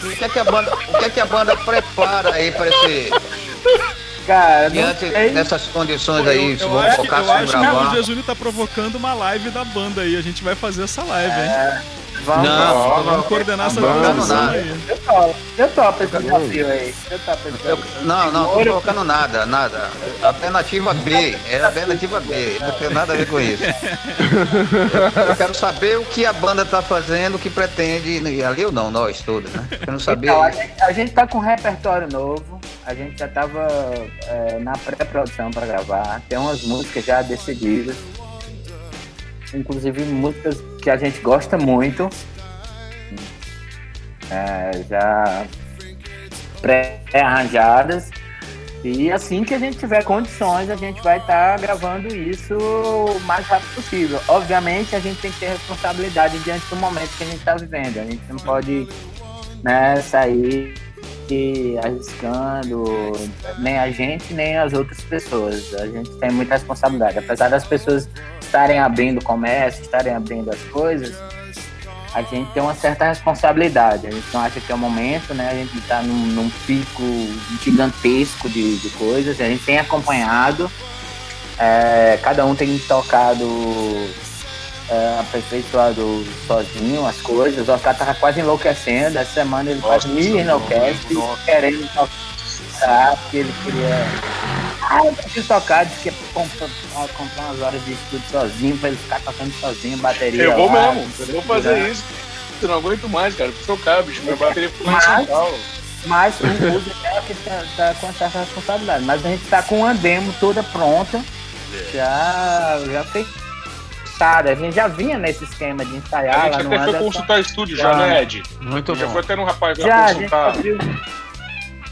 O que é que a banda, o que é que a banda prepara aí para esse Cara, não diante sei. dessas condições aí, eu, se eu vão acho, focar eu se acho que o gravar? Jesus tá provocando uma live da banda aí. A gente vai fazer essa live, hein? Vamos, Não, vamos. Vamos coordenar essa Não, não. aí. Eu topo, eu topo esse desafio aí. Eu topo esse Eu- desafio. não, não, tô colocando nada, nada. Alternativa B, é a alternativa B, não tem nada a ver com isso. Eu, eu quero saber o que a banda tá fazendo, o que pretende, ali ou não, nós todos, né? Quero saber. Então, a gente, a gente tá com um repertório novo. A gente já tava é, na pré-produção para gravar. Tem umas músicas já decididas. Inclusive músicas que a gente gosta muito. É, já pré-arranjadas. E assim que a gente tiver condições, a gente vai estar gravando isso o mais rápido possível. Obviamente, a gente tem que ter responsabilidade diante do momento que a gente está vivendo. A gente não pode né, sair e arriscando nem a gente nem as outras pessoas. A gente tem muita responsabilidade. Apesar das pessoas estarem abrindo comércio, estarem abrindo as coisas, a gente tem uma certa responsabilidade. A gente não acha que é o momento, né? A gente está num, num pico gigantesco de, de coisas. A gente tem acompanhado. é, cada um tem tocado é, aperfeiçoado sozinho as coisas. O Oscar tava quase enlouquecendo. Essa semana ele quase Nossa, me enlouquece, nossa. querendo tocar, porque ele queria. Ah, eu preciso tocar, disse que ia comprar, ah, comprar umas horas de estudo sozinho, pra ele ficar tocando sozinho, bateria. Eu vou lá, mesmo, eu vou fazer isso. Eu não aguento mais, cara. Preciso tocar, bicho. Minha bateria ficou Paulo. Mas o músico é que tá, tá com responsabilidade. Mas a gente tá com uma demo toda pronta, já, já feitada. A gente já vinha nesse esquema de ensaiar A gente lá no até foi consultar estúdio já, Já. né, Ed? Muito Já bom. foi até no rapaz lá Já, consultar. abriu.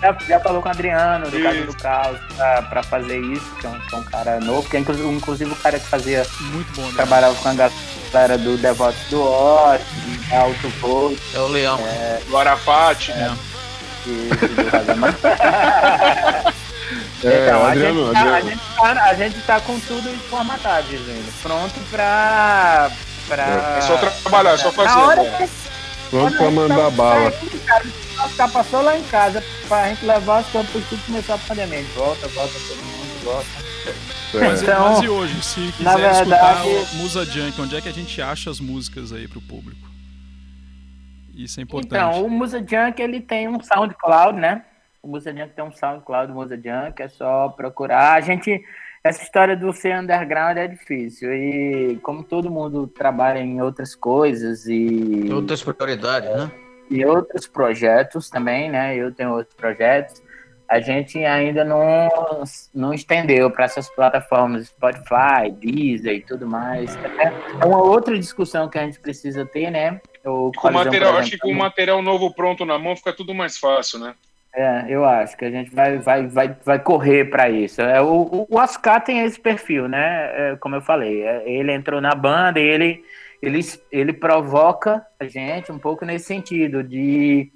Já, já falou com o Adriano, do Caso do Caos, pra, pra fazer isso, que é, um, que é um cara novo, que é inclusive, inclusive o cara que fazia, Muito bom, né? trabalhava com a galera do Devotos do Oz, da Alto Voo, É o Leão. Do Arafat. e, e do. É, Então, a, Adriano, gente tá, a, gente tá, a gente tá com tudo formatado, dizendo. Pronto pra. pra É só trabalhar, é só fazer. Na hora que Pronto pra mandar bala. Oscar passou lá em casa pra gente levar as coisas pro estúdio e começar a pandemia. A volta, volta, todo mundo volta. Mas, É. Então, mas e hoje, se quiser na verdade- escutar o Musa Junk, onde é que a gente acha as músicas aí pro público? Isso é importante. Então, o Musa Junk ele tem um SoundCloud, né? O Musa Junk tem um SoundCloud do Musa Junk, é só procurar. A gente. Essa história do ser underground é difícil. E como todo mundo trabalha em outras coisas e. Outras prioridades, né? e outros projetos também, né? Eu tenho outros projetos. A gente ainda não, não estendeu para essas plataformas Spotify, Deezer e tudo mais. É- uma outra discussão que a gente precisa ter, né? O Com Colisão, material, acho que com o material novo pronto na mão fica tudo mais fácil, né? É, eu acho que a gente vai, vai, vai, vai correr para isso. É, o, o- Oscar tem esse perfil, né? É, como eu falei, é, ele entrou na banda e ele, ele, ele provoca a gente um pouco nesse sentido de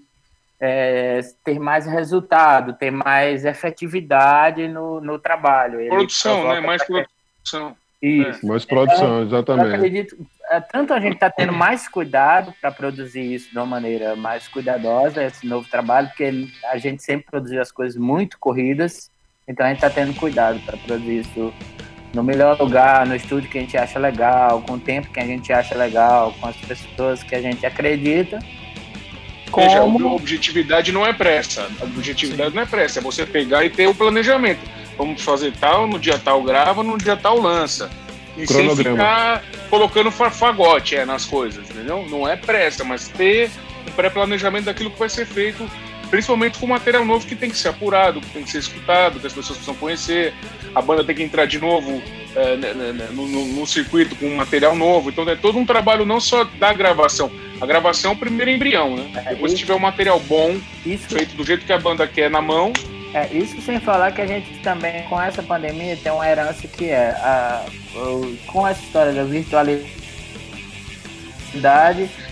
é, ter mais resultado, ter mais efetividade no, no trabalho. Ele Produção, né? provoca Mais pra- produção. Isso. Mais produção, Eu exatamente. acredito, é, tanto a gente está tendo mais cuidado para produzir isso de uma maneira mais cuidadosa, esse novo trabalho, porque a gente sempre produziu as coisas muito corridas, então a gente está tendo cuidado para produzir isso no melhor lugar, no estúdio que a gente acha legal, com o tempo que a gente acha legal, com as pessoas que a gente acredita. Veja, Como a objetividade não é pressa. A objetividade não é pressa, é você pegar e ter o planejamento. Vamos fazer tal, no dia tal grava, no dia tal lança. E sem Cronograma. ficar colocando farfagote é, nas coisas, entendeu? Não é pressa, mas ter um pré-planejamento daquilo que vai ser feito, principalmente com material novo que tem que ser apurado, que tem que ser escutado, que as pessoas precisam conhecer. A banda tem que entrar de novo é, né, né, né, no, no- no circuito com material novo. Então é todo um trabalho não só da gravação. A gravação é o primeiro embrião, né? É, Depois, se tiver um material bom, feito do jeito que a banda quer na mão, É, isso sem falar que a gente também, com essa pandemia, tem uma herança que é, a, o- com essa história da virtualidade,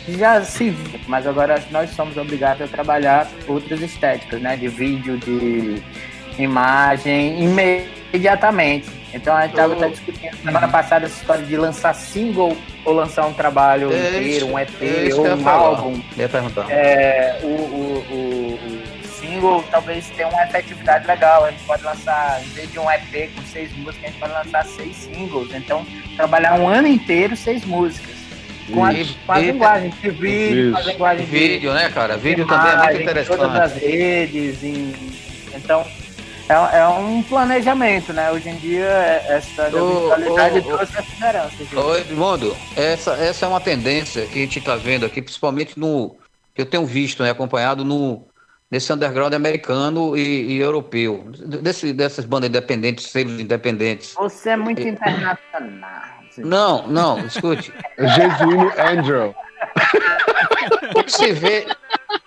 já se viu, mas agora nós somos obrigados a trabalhar outras estéticas, né? De vídeo, de imagem, imediatamente. Então a gente estava Oh. discutindo semana passada essa história de lançar single ou lançar um trabalho É inteiro, um é EP isso ou um álbum. Ia perguntar. É, o, o, o- o single talvez tenha uma efetividade legal. A gente pode lançar, em vez de um EP com seis músicas, a gente pode lançar seis singles. Então, trabalhar um ano inteiro seis músicas. Com a, com a linguagem de vídeo, com a linguagem de Vídeo, né, cara? Vídeo também é imagem, muito em todas interessante. as redes. em- então, é, é um planejamento, né? Hoje em dia, é- essa virtualidade trouxe essa liderança. Ô, Edmundo, essa, essa é uma tendência que a gente está vendo aqui, principalmente no. Eu tenho visto, né, acompanhado no, nesse underground americano e, e europeu. Desse, dessas bandas independentes, selos independentes. Você é muito internacional. Não, não, escute. Jesuíno Angel. O que se vê.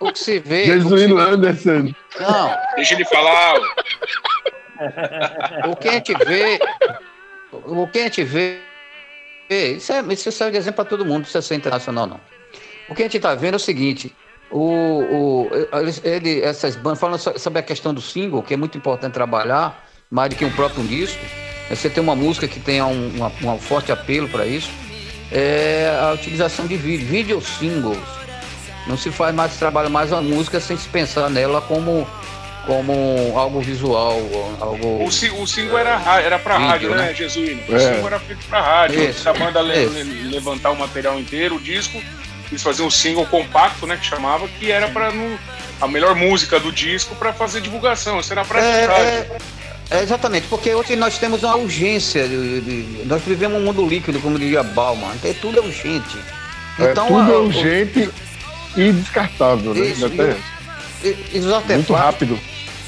O que se vê. Jesuíno Anderson. Não, deixa ele falar. o que a gente vê. O que a gente vê. Isso, é, isso serve de exemplo para todo mundo, não precisa ser internacional, não. O que a gente está vendo é o seguinte: o, o, ele, essas bandas, falando so- sobre a questão do single, que é muito importante trabalhar, mais do que um próprio disco, é você ter uma música que tenha um, uma- um forte apelo para isso, é a utilização de vídeo, video singles. Não se faz mais, se trabalha mais a música sem se pensar nela como, como algo visual, algo. O, o single era, ra- era pra Vídeo, rádio, né, né? Jesuíno? O É. single era feito pra rádio. Isso, Se a banda le- levantar o material inteiro, o disco, eles faziam um single compacto, né, que chamava, que era pra não, a melhor música do disco pra fazer divulgação. Isso era pra É, é, é, exatamente, porque hoje nós temos uma urgência, de, de- nós vivemos um mundo líquido, como diria Bauman, então tudo é urgente. É Então, tudo a- o- urgente e descartável, né? Isso, tem e, e os Muito artefatos. rápido.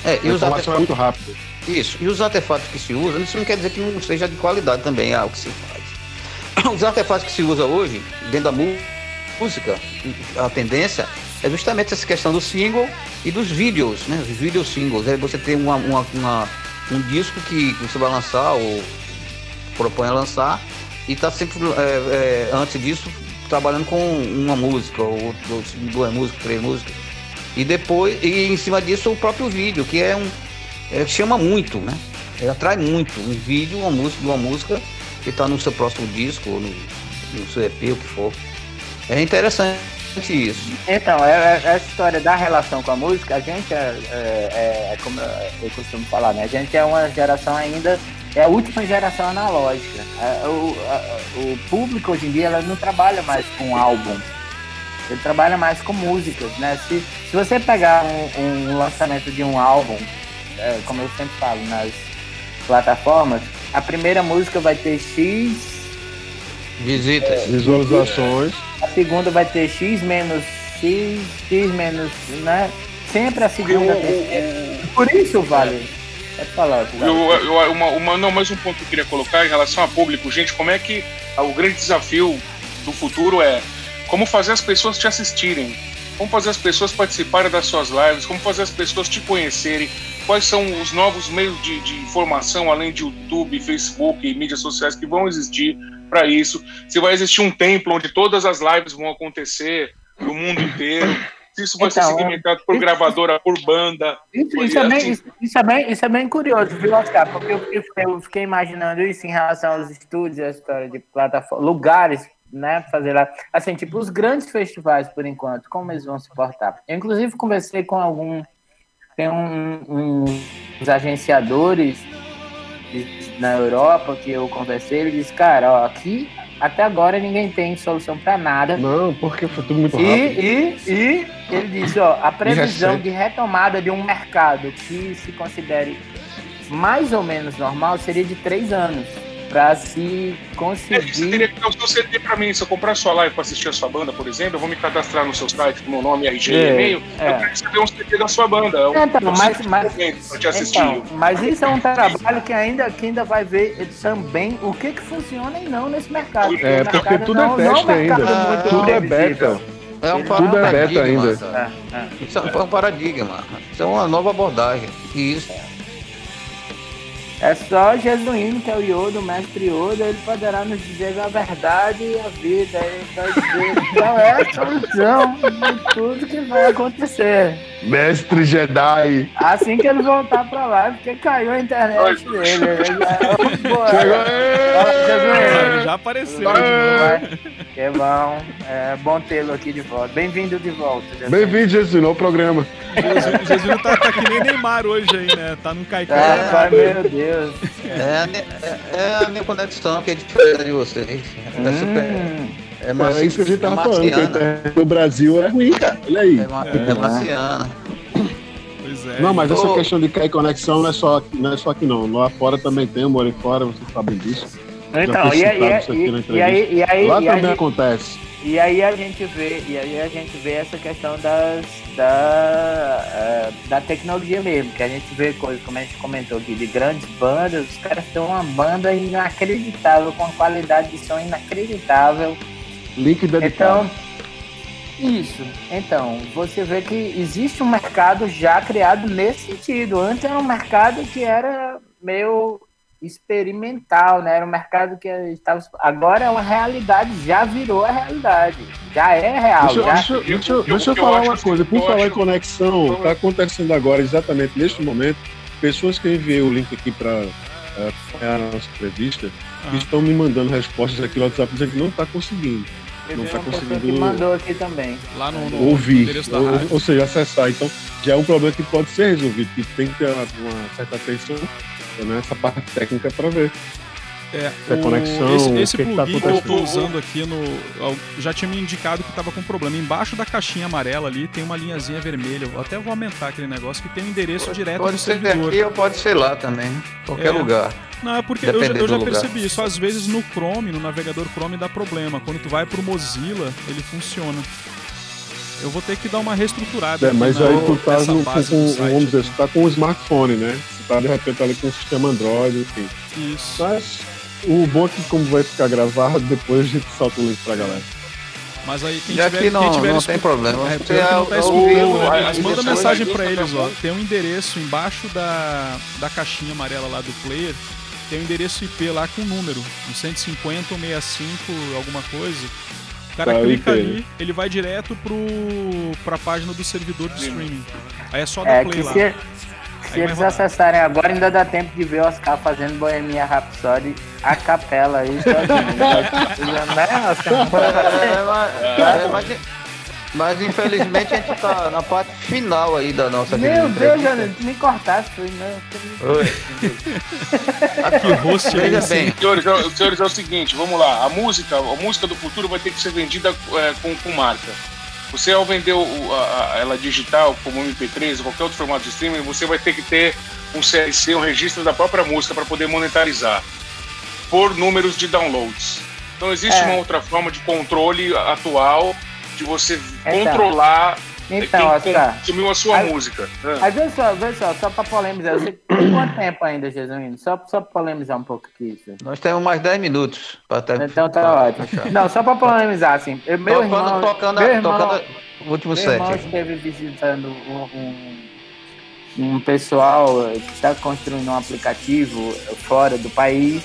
É, e os é artefatos. muito rápido. Isso, e os artefatos que se usam, isso não quer dizer que não seja de qualidade também, é o que se faz. Os artefatos que se usa hoje, dentro da mu- música, a tendência é justamente essa questão do single e dos vídeos, né? Os vídeos singles. Aí você tem uma, uma- uma- um disco que você vai lançar ou propõe a lançar e está sempre, é, é, antes disso, trabalhando com uma música, ou duas músicas, três músicas. E depois, e em cima disso, o próprio vídeo, que é um. é, chama muito, né? Ele atrai muito. Um vídeo, uma música, uma música que está no seu próximo disco, ou no, no seu EP, o que for. É interessante isso. Então, é, é- essa história da relação com a música, a gente é, é- é como eu costumo falar, né? A gente é uma geração ainda, é a última geração analógica. É, o, a- o público hoje em dia ela não trabalha mais com álbum, ele trabalha mais com músicas, né? Se, se você pegar um, um lançamento de um álbum, é, como eu sempre falo nas plataformas, a primeira música vai ter X Visitas. Visualizações. a segunda vai ter X menos X, X menos, né? Sempre a segunda. terceira. Por isso, vale. Pode falar. Eu, Vale. eu- uma, uma- não, mais um ponto que eu queria colocar em relação a público. Gente, como é que o grande desafio do futuro é como fazer as pessoas te assistirem, como fazer as pessoas participarem das suas lives, como fazer as pessoas te conhecerem, quais são os novos meios de, de informação, além de YouTube, Facebook e mídias sociais que vão existir para isso. Se vai existir um templo onde todas as lives vão acontecer no mundo inteiro. Se isso vai ser Então, segmentado por gravadora, por banda. Isso, isso é bem, isso, isso é bem, isso é bem curioso, viu, Oscar? Porque eu, eu fiquei- eu fiquei imaginando isso em relação aos estúdios, a história de plataforma, lugares, né, fazer lá. Assim, tipo, os grandes festivais, por enquanto, como eles vão se portar? Eu, inclusive, conversei com algum. Tem um, um- uns agenciadores na Europa que eu conversei, ele disse, cara, ó, aqui até agora ninguém tem solução para nada. Não, porque foi tudo muito E, rápido. e, e ele disse, ó, a previsão de retomada de um mercado que se considere mais ou menos normal seria de três anos para se É, você conseguir. teria que dar o seu CD pra mim. Se eu comprar sua live pra assistir a sua banda, por exemplo, eu vou me cadastrar no seu site com meu nome, RG e É, e-mail. é. Eu quero receber um CD da sua banda. Eu, Então, eu mas- mas- momento pra te assistir. Então, mas isso é um trabalho que ainda, que ainda vai ver também o que, que funciona e não nesse mercado. É, o porque mercado tudo não, é um mercado ainda. muito Tudo é previsível. beta. É um Tudo é beta paradigma, ainda. É, é. Isso é um paradigma. Isso é uma nova abordagem. Isso. É só Jesuíno, que é o Yoda, o mestre Yoda, ele poderá nos dizer a verdade e a vida. Ele vai dizer qual é a solução de tudo que vai acontecer. Mestre Jedi. Assim que ele voltar pra lá, porque caiu a internet dele. Ele já- Boa. Chegou. Jesuíno. Já apareceu. Que bom. É bom tê-lo aqui de volta. Bem-vindo de volta. Jesuíno. Bem-vindo, Jesus, ao programa. O Jesus tá, tá que nem Neymar hoje aí, né? Tá num caicão. Ah, meu Deus. É a, ne- é- é a minha conexão que é diferente de vocês. É, super, Hum, é, mais, É isso que a gente tava falando, que a marciana. internet no Brasil é ruim, cara. Olha aí. É, ma- é marciana. Pois é. Não, mas essa questão de cair conexão não é só aqui, não é só aqui não. Lá fora também tem, eu morei fora, vocês sabem disso. Então, e aí, citado isso aqui na e, entrevista. e aí, e aí, Lá e também gente- acontece. E aí a gente vê, e aí a gente vê essa questão das, da, eh, da tecnologia mesmo, que a gente vê coisas, como a gente comentou aqui, de grandes bandas, os caras têm uma banda inacreditável, com uma qualidade de som inacreditável. Link dedicado. Então, isso. Então, você vê que existe um mercado já criado nesse sentido. Antes era um mercado que era meio experimental, né? Era um mercado que estava. Agora é uma realidade, já virou a realidade. Já é real. Deixa, eu- já... deixa, eu- deixa, eu- eu- deixa eu eu falar uma assim, coisa. Por eu falar em acho- conexão, está acontecendo agora, exatamente neste momento, pessoas que eu enviei o link aqui para acompanhar a nossa entrevista, Ah. estão me mandando respostas aqui no WhatsApp dizendo que não está conseguindo Teve não tá pessoa conseguindo que mandou aqui também. Lá no, no ouvir, da ou, ou seja, acessar. Então, já é um problema que pode ser resolvido, que tem que ter uma, uma certa atenção nessa parte técnica para ver. É, Se é conexão, esse, o esse que que tá plugin que eu tô usando aqui no. Já tinha me indicado que tava com problema. Embaixo da caixinha amarela ali tem uma linhazinha vermelha. Eu até vou aumentar aquele negócio que tem um endereço direto Pode do ser servidor. aqui ou pode ser lá também. Qualquer É. lugar. Não, é porque eu já, Depende eu já percebi isso. Às vezes no Chrome, no navegador Chrome, dá problema. Quando tu vai pro Mozilla, ele funciona. Eu vou ter que dar uma reestruturada. É, mas aí tu tá, no, com, vamos dizer, você tá com um smartphone, né? Tá de repente ali com um sistema Android, enfim. Isso. Mas o bom é que como vai ficar gravado, depois a gente solta o link pra galera. Mas aí quem Já tiver, que não, quem tiver não tem problema. É, não tá é o- escutando, o- né? a- Mas manda mensagem indústria eles, tá ó. Tem um endereço embaixo da, da caixinha amarela lá do player. Tem um endereço IP lá com número. Um 150 ou 65, alguma coisa. O cara Tá, o clica ali, ele vai direto pro, pra página do servidor de streaming. Aí é só dar É play que lá. se, se eles acessarem agora, ainda dá tempo de ver o Oscar fazendo Bohemia Rhapsody a capela aí. sozinho. né, Oscar? É, mas, é, mas- infelizmente a gente tá na parte final aí da nossa Meu Deus. Jânio, tu me cortasse, né? Oi. Que host aí, Veja assim. bem, Senhores, é- senhores, é o seguinte, vamos lá. A música, a música do futuro vai ter que ser vendida é, com, com marca. Você ao vender o- a- a- ela digital, como MP3 ou qualquer outro formato de streaming, você vai ter que ter um CLC, um registro da própria música para poder monetarizar por números de downloads. Então existe É. uma outra forma de controle atual de você Então. controlar Então, quem Oscar. consumiu a sua Aí- música. Ah. Mas vê só, vê só, só pra polemizar. Você tem quanto tempo ainda, Jesuíno? Só, só pra polemizar um pouco aqui. Isso. nós temos mais 10 minutos para ter. Então tá pra ótimo. fechar. Não, só pra polemizar, assim. eu- Meu Tocando, irmão, tocando, meu irmão, tocando o último meu set. irmão esteve visitando um, um, um pessoal que está construindo um aplicativo fora do país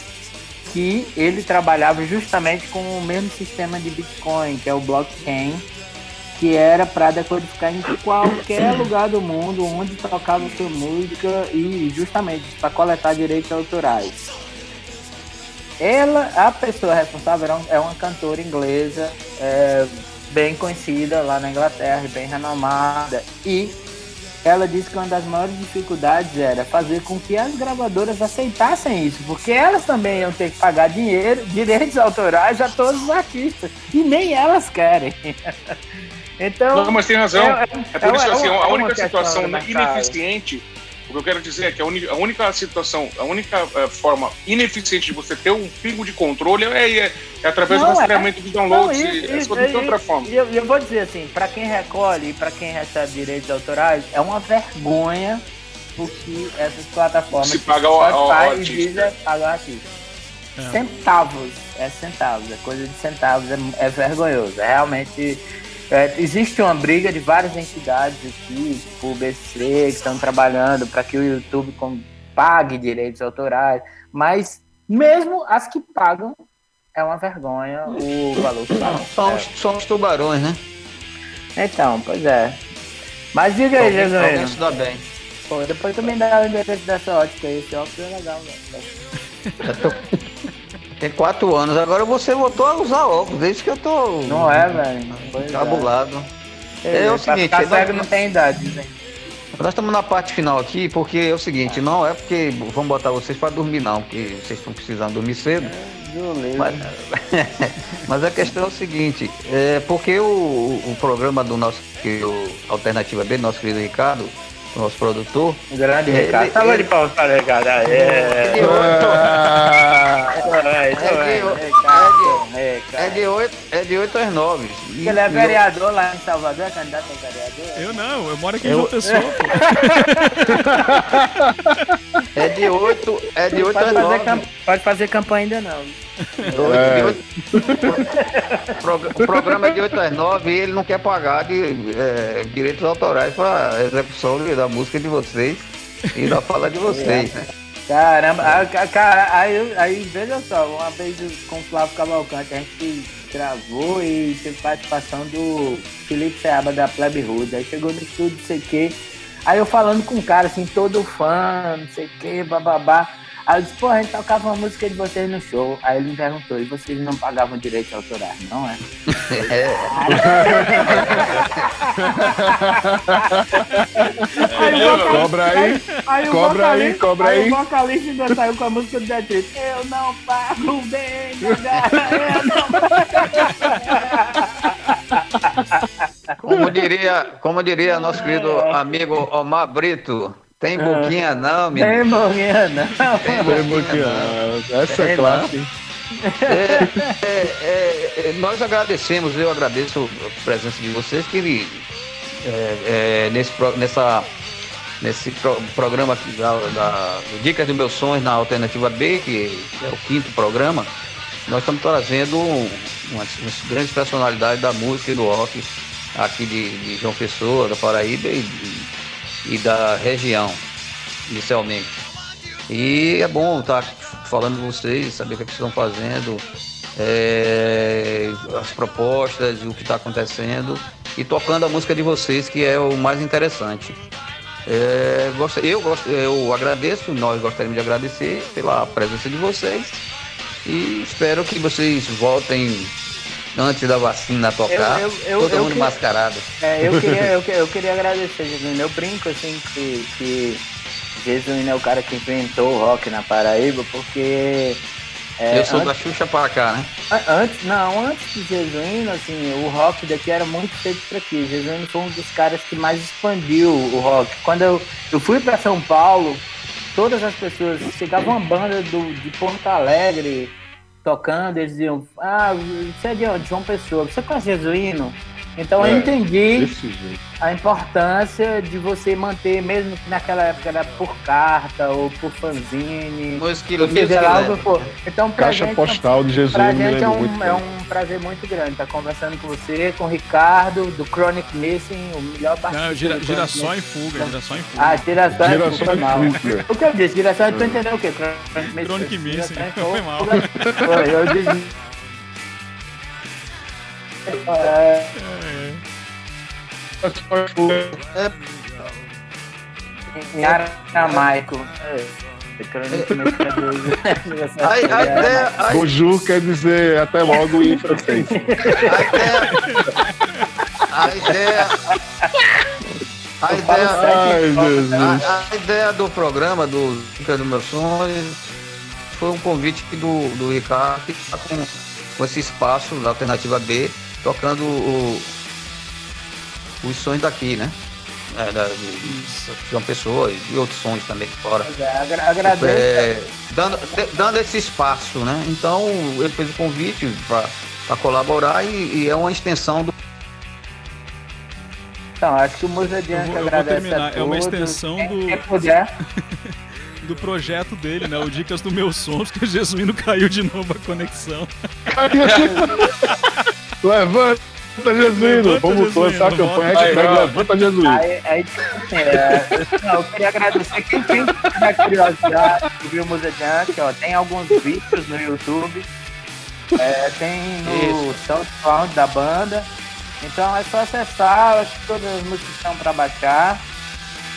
que ele trabalhava justamente com o mesmo sistema de Bitcoin, que é o blockchain, que era para decodificar em qualquer lugar do mundo onde tocava sua música e justamente para coletar direitos autorais. Ela, a pessoa responsável é uma cantora inglesa é, bem conhecida lá na Inglaterra, bem renomada e ela disse que uma das maiores dificuldades era fazer com que as gravadoras aceitassem isso, porque elas também iam ter que pagar dinheiro, direitos autorais a todos os artistas, e nem elas querem. Então, Não, mas tem razão. é- É por é- isso que é assim, a é única situação ineficiente, o que eu quero dizer é que a, a única situação, a única eh, forma ineficiente de você ter um pingo de controle é, é- é através Não, do é. rastreamento dos Não, downloads. e- e, e- é de e- outra forma. E eu, eu vou dizer assim, para quem recolhe e para quem recebe direitos autorais, é uma vergonha o que essas plataformas Se paga ao Spotify e artista. Deezer pagam artista. É. Centavos, é centavos, é coisa de centavos, é, é vergonhoso. É realmente. É, existe uma briga de várias entidades aqui, tipo o BC, que estão trabalhando para que o YouTube com- pague direitos autorais, mas mesmo as que pagam, é uma vergonha o valor que pagam. São, os, são os tubarões, né? Então, pois é. Mas diga aí, Alguém, alguém Jesus. se dá bem. Pô, depois também dá o endereço dessa ótica aí. Esse óculos é legal, velho. Tem quatro anos, agora você voltou a usar óculos, é isso que eu tô Não é, velho? É. cabulado. É, É o seguinte, ficar cego não tem idade, né? Nós estamos na parte final aqui, porque é o seguinte, não é porque vamos botar vocês para dormir não, porque vocês estão precisando dormir cedo. Beleza. Mas, mas a questão é o seguinte, é porque o, o programa do nosso que o Alternativa B, do nosso querido Ricardo, nosso produtor, Grande Ele- Ricardo. Tava ele- de pau para Ricardo. É, é, é, Ah, é, é de- Ricardo. é Ricardo. de 8, é de 8 às 9. E- Ele é vereador lá em Salvador, é candidato a vereador? Eu não, eu moro aqui em João Pessoa. É de 8, é de 8 Pode às fazer, 9. cam- pode fazer campanha ainda não. Prog- O programa é de 8 às 9 e ele não quer pagar de, é, direitos autorais para execução da música de vocês e da fala de vocês. né? Caramba, ca- cara, aí, aí veja só, uma vez com o Flávio Cavalcante, a gente gravou e teve participação do Felipe Seaba da Plebe Hood, aí chegou no estúdio, não sei o quê, aí eu falando com o cara, assim, todo fã, não sei o quê, bababá, aí eu disse, pô, a gente tocava uma música de vocês no show, aí ele me perguntou, e vocês não pagavam direitos autorais, não é? Aí o vocalista- Cobra aí. Aí Cobra aí, cobra aí. o vocalista ainda saiu com a música do Detrito. Eu não pago bem, eu não Como diria, como diria nosso querido amigo Omar Brito, tem boquinha não, menino. Tem morrinha, não. Tem boquinha porque, não. ah, Essa é Tem clássica. É, é, é, é, nós agradecemos, eu agradeço a presença de vocês, que é, é, nesse, nessa, nesse pro- programa aqui da, da- Dicas dos Meus Sonhos na Alternativa B, que é o quinto programa, nós estamos trazendo um- umas, umas grandes personalidades da música e do rock aqui de, de João Pessoa, da Paraíba e, e da região, inicialmente. E é bom estar falando com vocês, saber o que, é que estão fazendo, é, as propostas, o que está acontecendo e tocando a música de vocês, que é o mais interessante. É, eu, gosto, eu agradeço, nós gostaríamos de agradecer pela presença de vocês e espero que vocês voltem antes da vacina tocar, Eu- eu- eu- todo mundo que- mascarado. É, eu queria, eu, eu queria agradecer, Jesuíno. Eu brinco assim que, que Jesuíno é o cara que inventou o rock na Paraíba, porque. é, eu sou antes- da Xuxa para cá, né? An- Antes, não, antes de Jesuíno, assim, o rock daqui era muito feito por aqui. Jesuíno foi um dos caras que mais expandiu o rock. Quando eu, eu fui para São Paulo, todas as pessoas, chegava uma banda do, de Porto Alegre tocando, eles diziam, ah, você é de? João Pessoa, você conhece Jesuíno? Então eu É, entendi Desse jeito. a importância de você manter, mesmo que naquela época era por carta ou por fanzine, Música ou seja lá o que for. Então, pra Caixa gente, postal de Jesus Pra gente é um, muito. é um prazer muito grande estar conversando com você, com o Ricardo, do Chronic Missing, o melhor participante. Não, gira, do gira Chronic só em fuga, gira só em fuga. Ah, giração é Giração foi mal. em fuga. O que eu disse? Giração, tu entendeu o quê? Chronic Missing. Chronic Missing, Giração em foi fuga. mal. Foi, eu disse... É, em aramaico. É. É. A, ideia, a, Bonjour quer dizer até logo em francês. a ideia, a ideia, A a, a ideia do programa do Dica do Meu Sonho foi um convite do, do Ricardo que está com, com esse espaço da Alternativa B, tocando o, os sons daqui, né? É, da, de, de uma pessoa e outros sons também fora. Pois é, agra- agradeço. É, dando, de- dando esse espaço, né? Então ele fez o convite para colaborar e, e é uma extensão do. Então, acho que o Musa Eu Diante vou- eu vou agradece terminar. a É uma extensão do- Quem puder. Do projeto dele, né? O Dicas do Meus Sons, que o Jesuíno caiu de novo a conexão. Levanta, Jesuíno! Vamos lançar a campanha Aí, ó. Levanta Jesuíno. Aí, aí assim, é, não, eu queria agradecer quem, quem tiver curiosidade de ver o Musa Diante, ó, tem alguns vídeos no YouTube, é, tem no SoundCloud da banda, então é só acessar, acho que todas as músicas estão para baixar.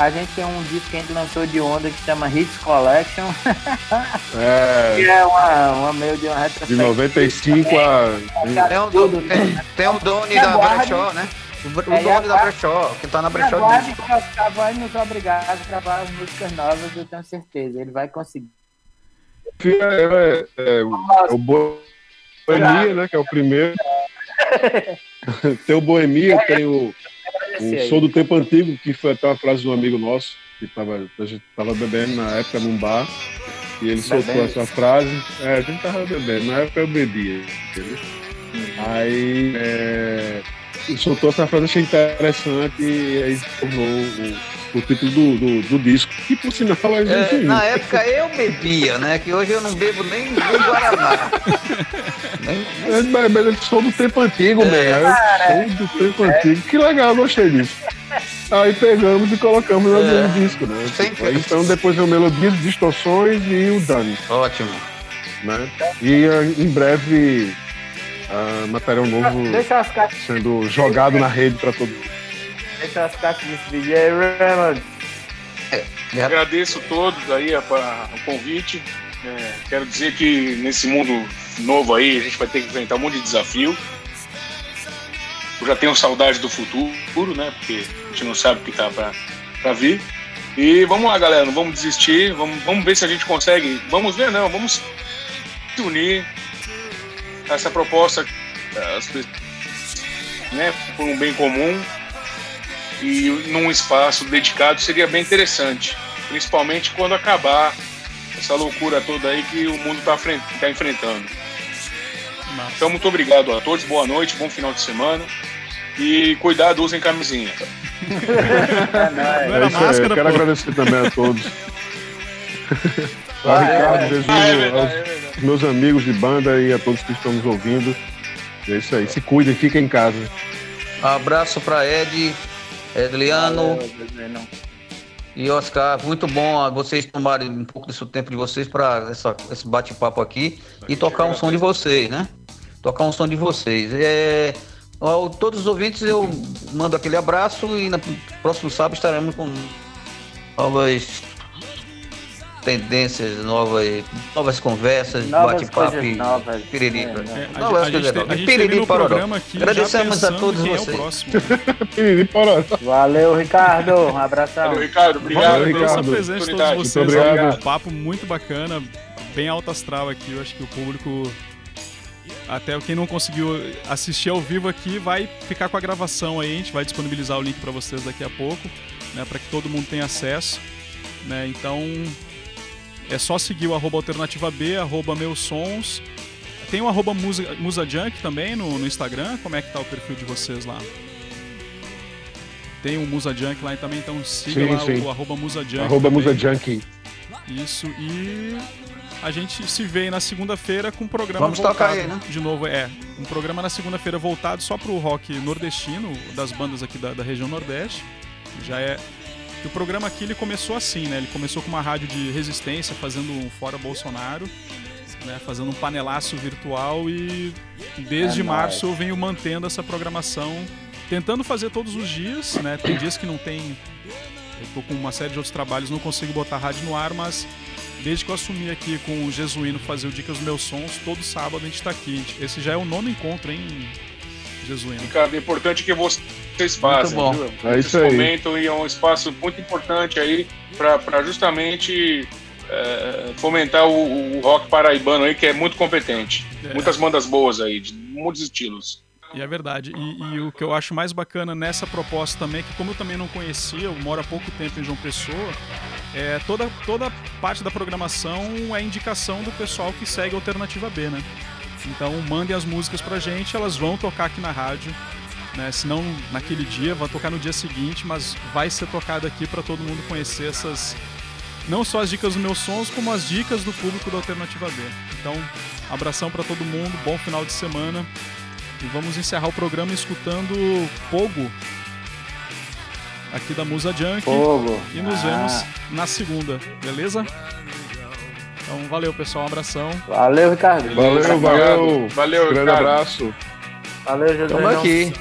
A gente tem um disco que a gente lançou de onda que chama Hits Collection, É, que é uma, uma meio de uma de retrospectiva. 95 a. Tem um, do, tem, tem um Doni da. Brechó, né? O, o É, Doni da. Brechó, que tá na Brechó. Aguarde que o Oscar vai nos obrigar a gravar as músicas novas, eu tenho certeza. Ele vai conseguir. É, é, é, o- é o Boemia, né? Que é o primeiro. tem o Boemia, tem o, O aí. Som do Tempo Antigo, que foi até uma frase de um amigo nosso, que tava, a gente tava bebendo na época num bar, e ele soltou Bebendo? essa frase. É, a gente tava bebendo, na época eu bebia, entendeu? Aí é, soltou essa frase, achei interessante, e aí tornou o, o título do, do, do disco, que por sinal é, É, na época eu bebia, né? Que hoje eu não bebo nem, nem Guaraná. Nem- É, mas mas eles são do tempo antigo, É. mesmo. São do tempo antigo. Que legal, gostei disso. Aí pegamos e colocamos no É. mesmo disco, né? Sempre. Aí, então depois veio Melodias, Distorções e o Dani, Ótimo. né? E ah, em breve ah, material novo Deixa as caixas, sendo jogado na rede para todo mundo. Deixa as caixas desse vídeo aí, Raymond. Agradeço a todos aí a- a- o convite. É, quero dizer que nesse mundo novo aí a gente vai ter que enfrentar um monte de desafio. Eu já tenho saudade do futuro, né? Porque a gente não sabe o que tá pra, pra vir. E vamos lá, galera, não vamos desistir. Vamos, vamos ver se a gente consegue. Vamos ver, não, vamos se unir. Essa proposta, as pessoas, né, por um bem comum e num espaço dedicado seria bem interessante, principalmente quando acabar essa loucura toda aí que o mundo está enfrentando. Massa. Então, muito obrigado a todos, boa noite, bom final de semana e cuidado, usem camisinha. É É isso aí, máscara, eu quero pô. agradecer também a todos. Ao. Ricardo, Ah, é verdade, aos é verdade. meus amigos de banda e a todos que estão nos ouvindo. É isso aí. Se cuidem, fiquem em casa. Abraço pra Ed, Edliano Valeu, e Oscar. Muito bom vocês tomarem um pouco desse tempo de vocês para esse bate-papo aqui e tocar um som de vocês, né? Tocar um som de vocês. É, ao todos os ouvintes eu mando aquele abraço e no próximo sábado estaremos com novas tendências, novas, novas conversas, Novas bate-papo coisas e novas. piriri. É? É, Não, a gente, é gente Piriri programa aqui já Agradecemos a todos é o vocês. próximo. Piriri pororó. Valeu, Ricardo. Um abração. Valeu, Ricardo, obrigado Valeu, Ricardo. presença de todos vocês. Muito obrigado. Um papo muito bacana, bem alto astral aqui. Eu acho que o público, até quem não conseguiu assistir ao vivo aqui, vai ficar com a gravação aí. A gente vai disponibilizar o link para vocês daqui a pouco, né, para que todo mundo tenha acesso. Né, então é só seguir o arroba alternativa B, arroba meus sons. Tem o arroba musa, musa Junk também no, no Instagram. Como é que tá o perfil de vocês lá? Tem o Musa Junk lá também, então siga Sim, lá sim. o arroba Musa Junk. Arroba também. Musa Junkie. Isso, e a gente se vê aí na segunda-feira com um programa Vamos voltado. tocar aí, né? De novo, é. Um programa na segunda-feira voltado só pro rock nordestino, das bandas aqui da, da região Nordeste. Já é. E o programa aqui ele começou assim, né? Ele começou com uma rádio de resistência, fazendo um Fora Bolsonaro, né? Fazendo um panelaço virtual e desde É março eu venho mantendo essa programação, tentando fazer todos os dias, né? Tem dias que não tem. Eu tô com uma série de outros trabalhos, não consigo botar a rádio no ar, mas desde que eu assumi aqui com o Jesuíno fazer o Dicas dos Meus Sons, todo sábado a gente tá aqui. Esse já é o nono encontro, hein, Jesuíno. Ricardo, é importante que vocês façam. bom. viu? É Esse isso aí. momento e é um espaço muito importante aí para justamente é, fomentar o, o rock paraibano aí, que é muito competente. É. Muitas bandas boas aí, de muitos estilos. E é verdade. E, e o que eu acho mais bacana nessa proposta também, é que como eu também não conhecia, eu moro há pouco tempo em João Pessoa, é, toda, toda parte da programação é indicação do pessoal que segue a Alternativa B, né? Então mandem as músicas pra gente, elas vão tocar aqui na rádio. Né? Se não naquele dia, vai tocar no dia seguinte, mas vai ser tocado aqui para todo mundo conhecer essas. Não só as dicas dos meus sons, como as dicas do público da Alternativa B. Então, abração para todo mundo, bom final de semana. E vamos encerrar o programa escutando Pogo, aqui da Musa Junk. Fogo. E nos Ah, vemos na segunda, beleza? Então, valeu, pessoal. Um abração. Valeu, Ricardo. Valeu, valeu. Valeu, Grande Ricardo. abraço. Valeu, Jesus. Estamos aqui.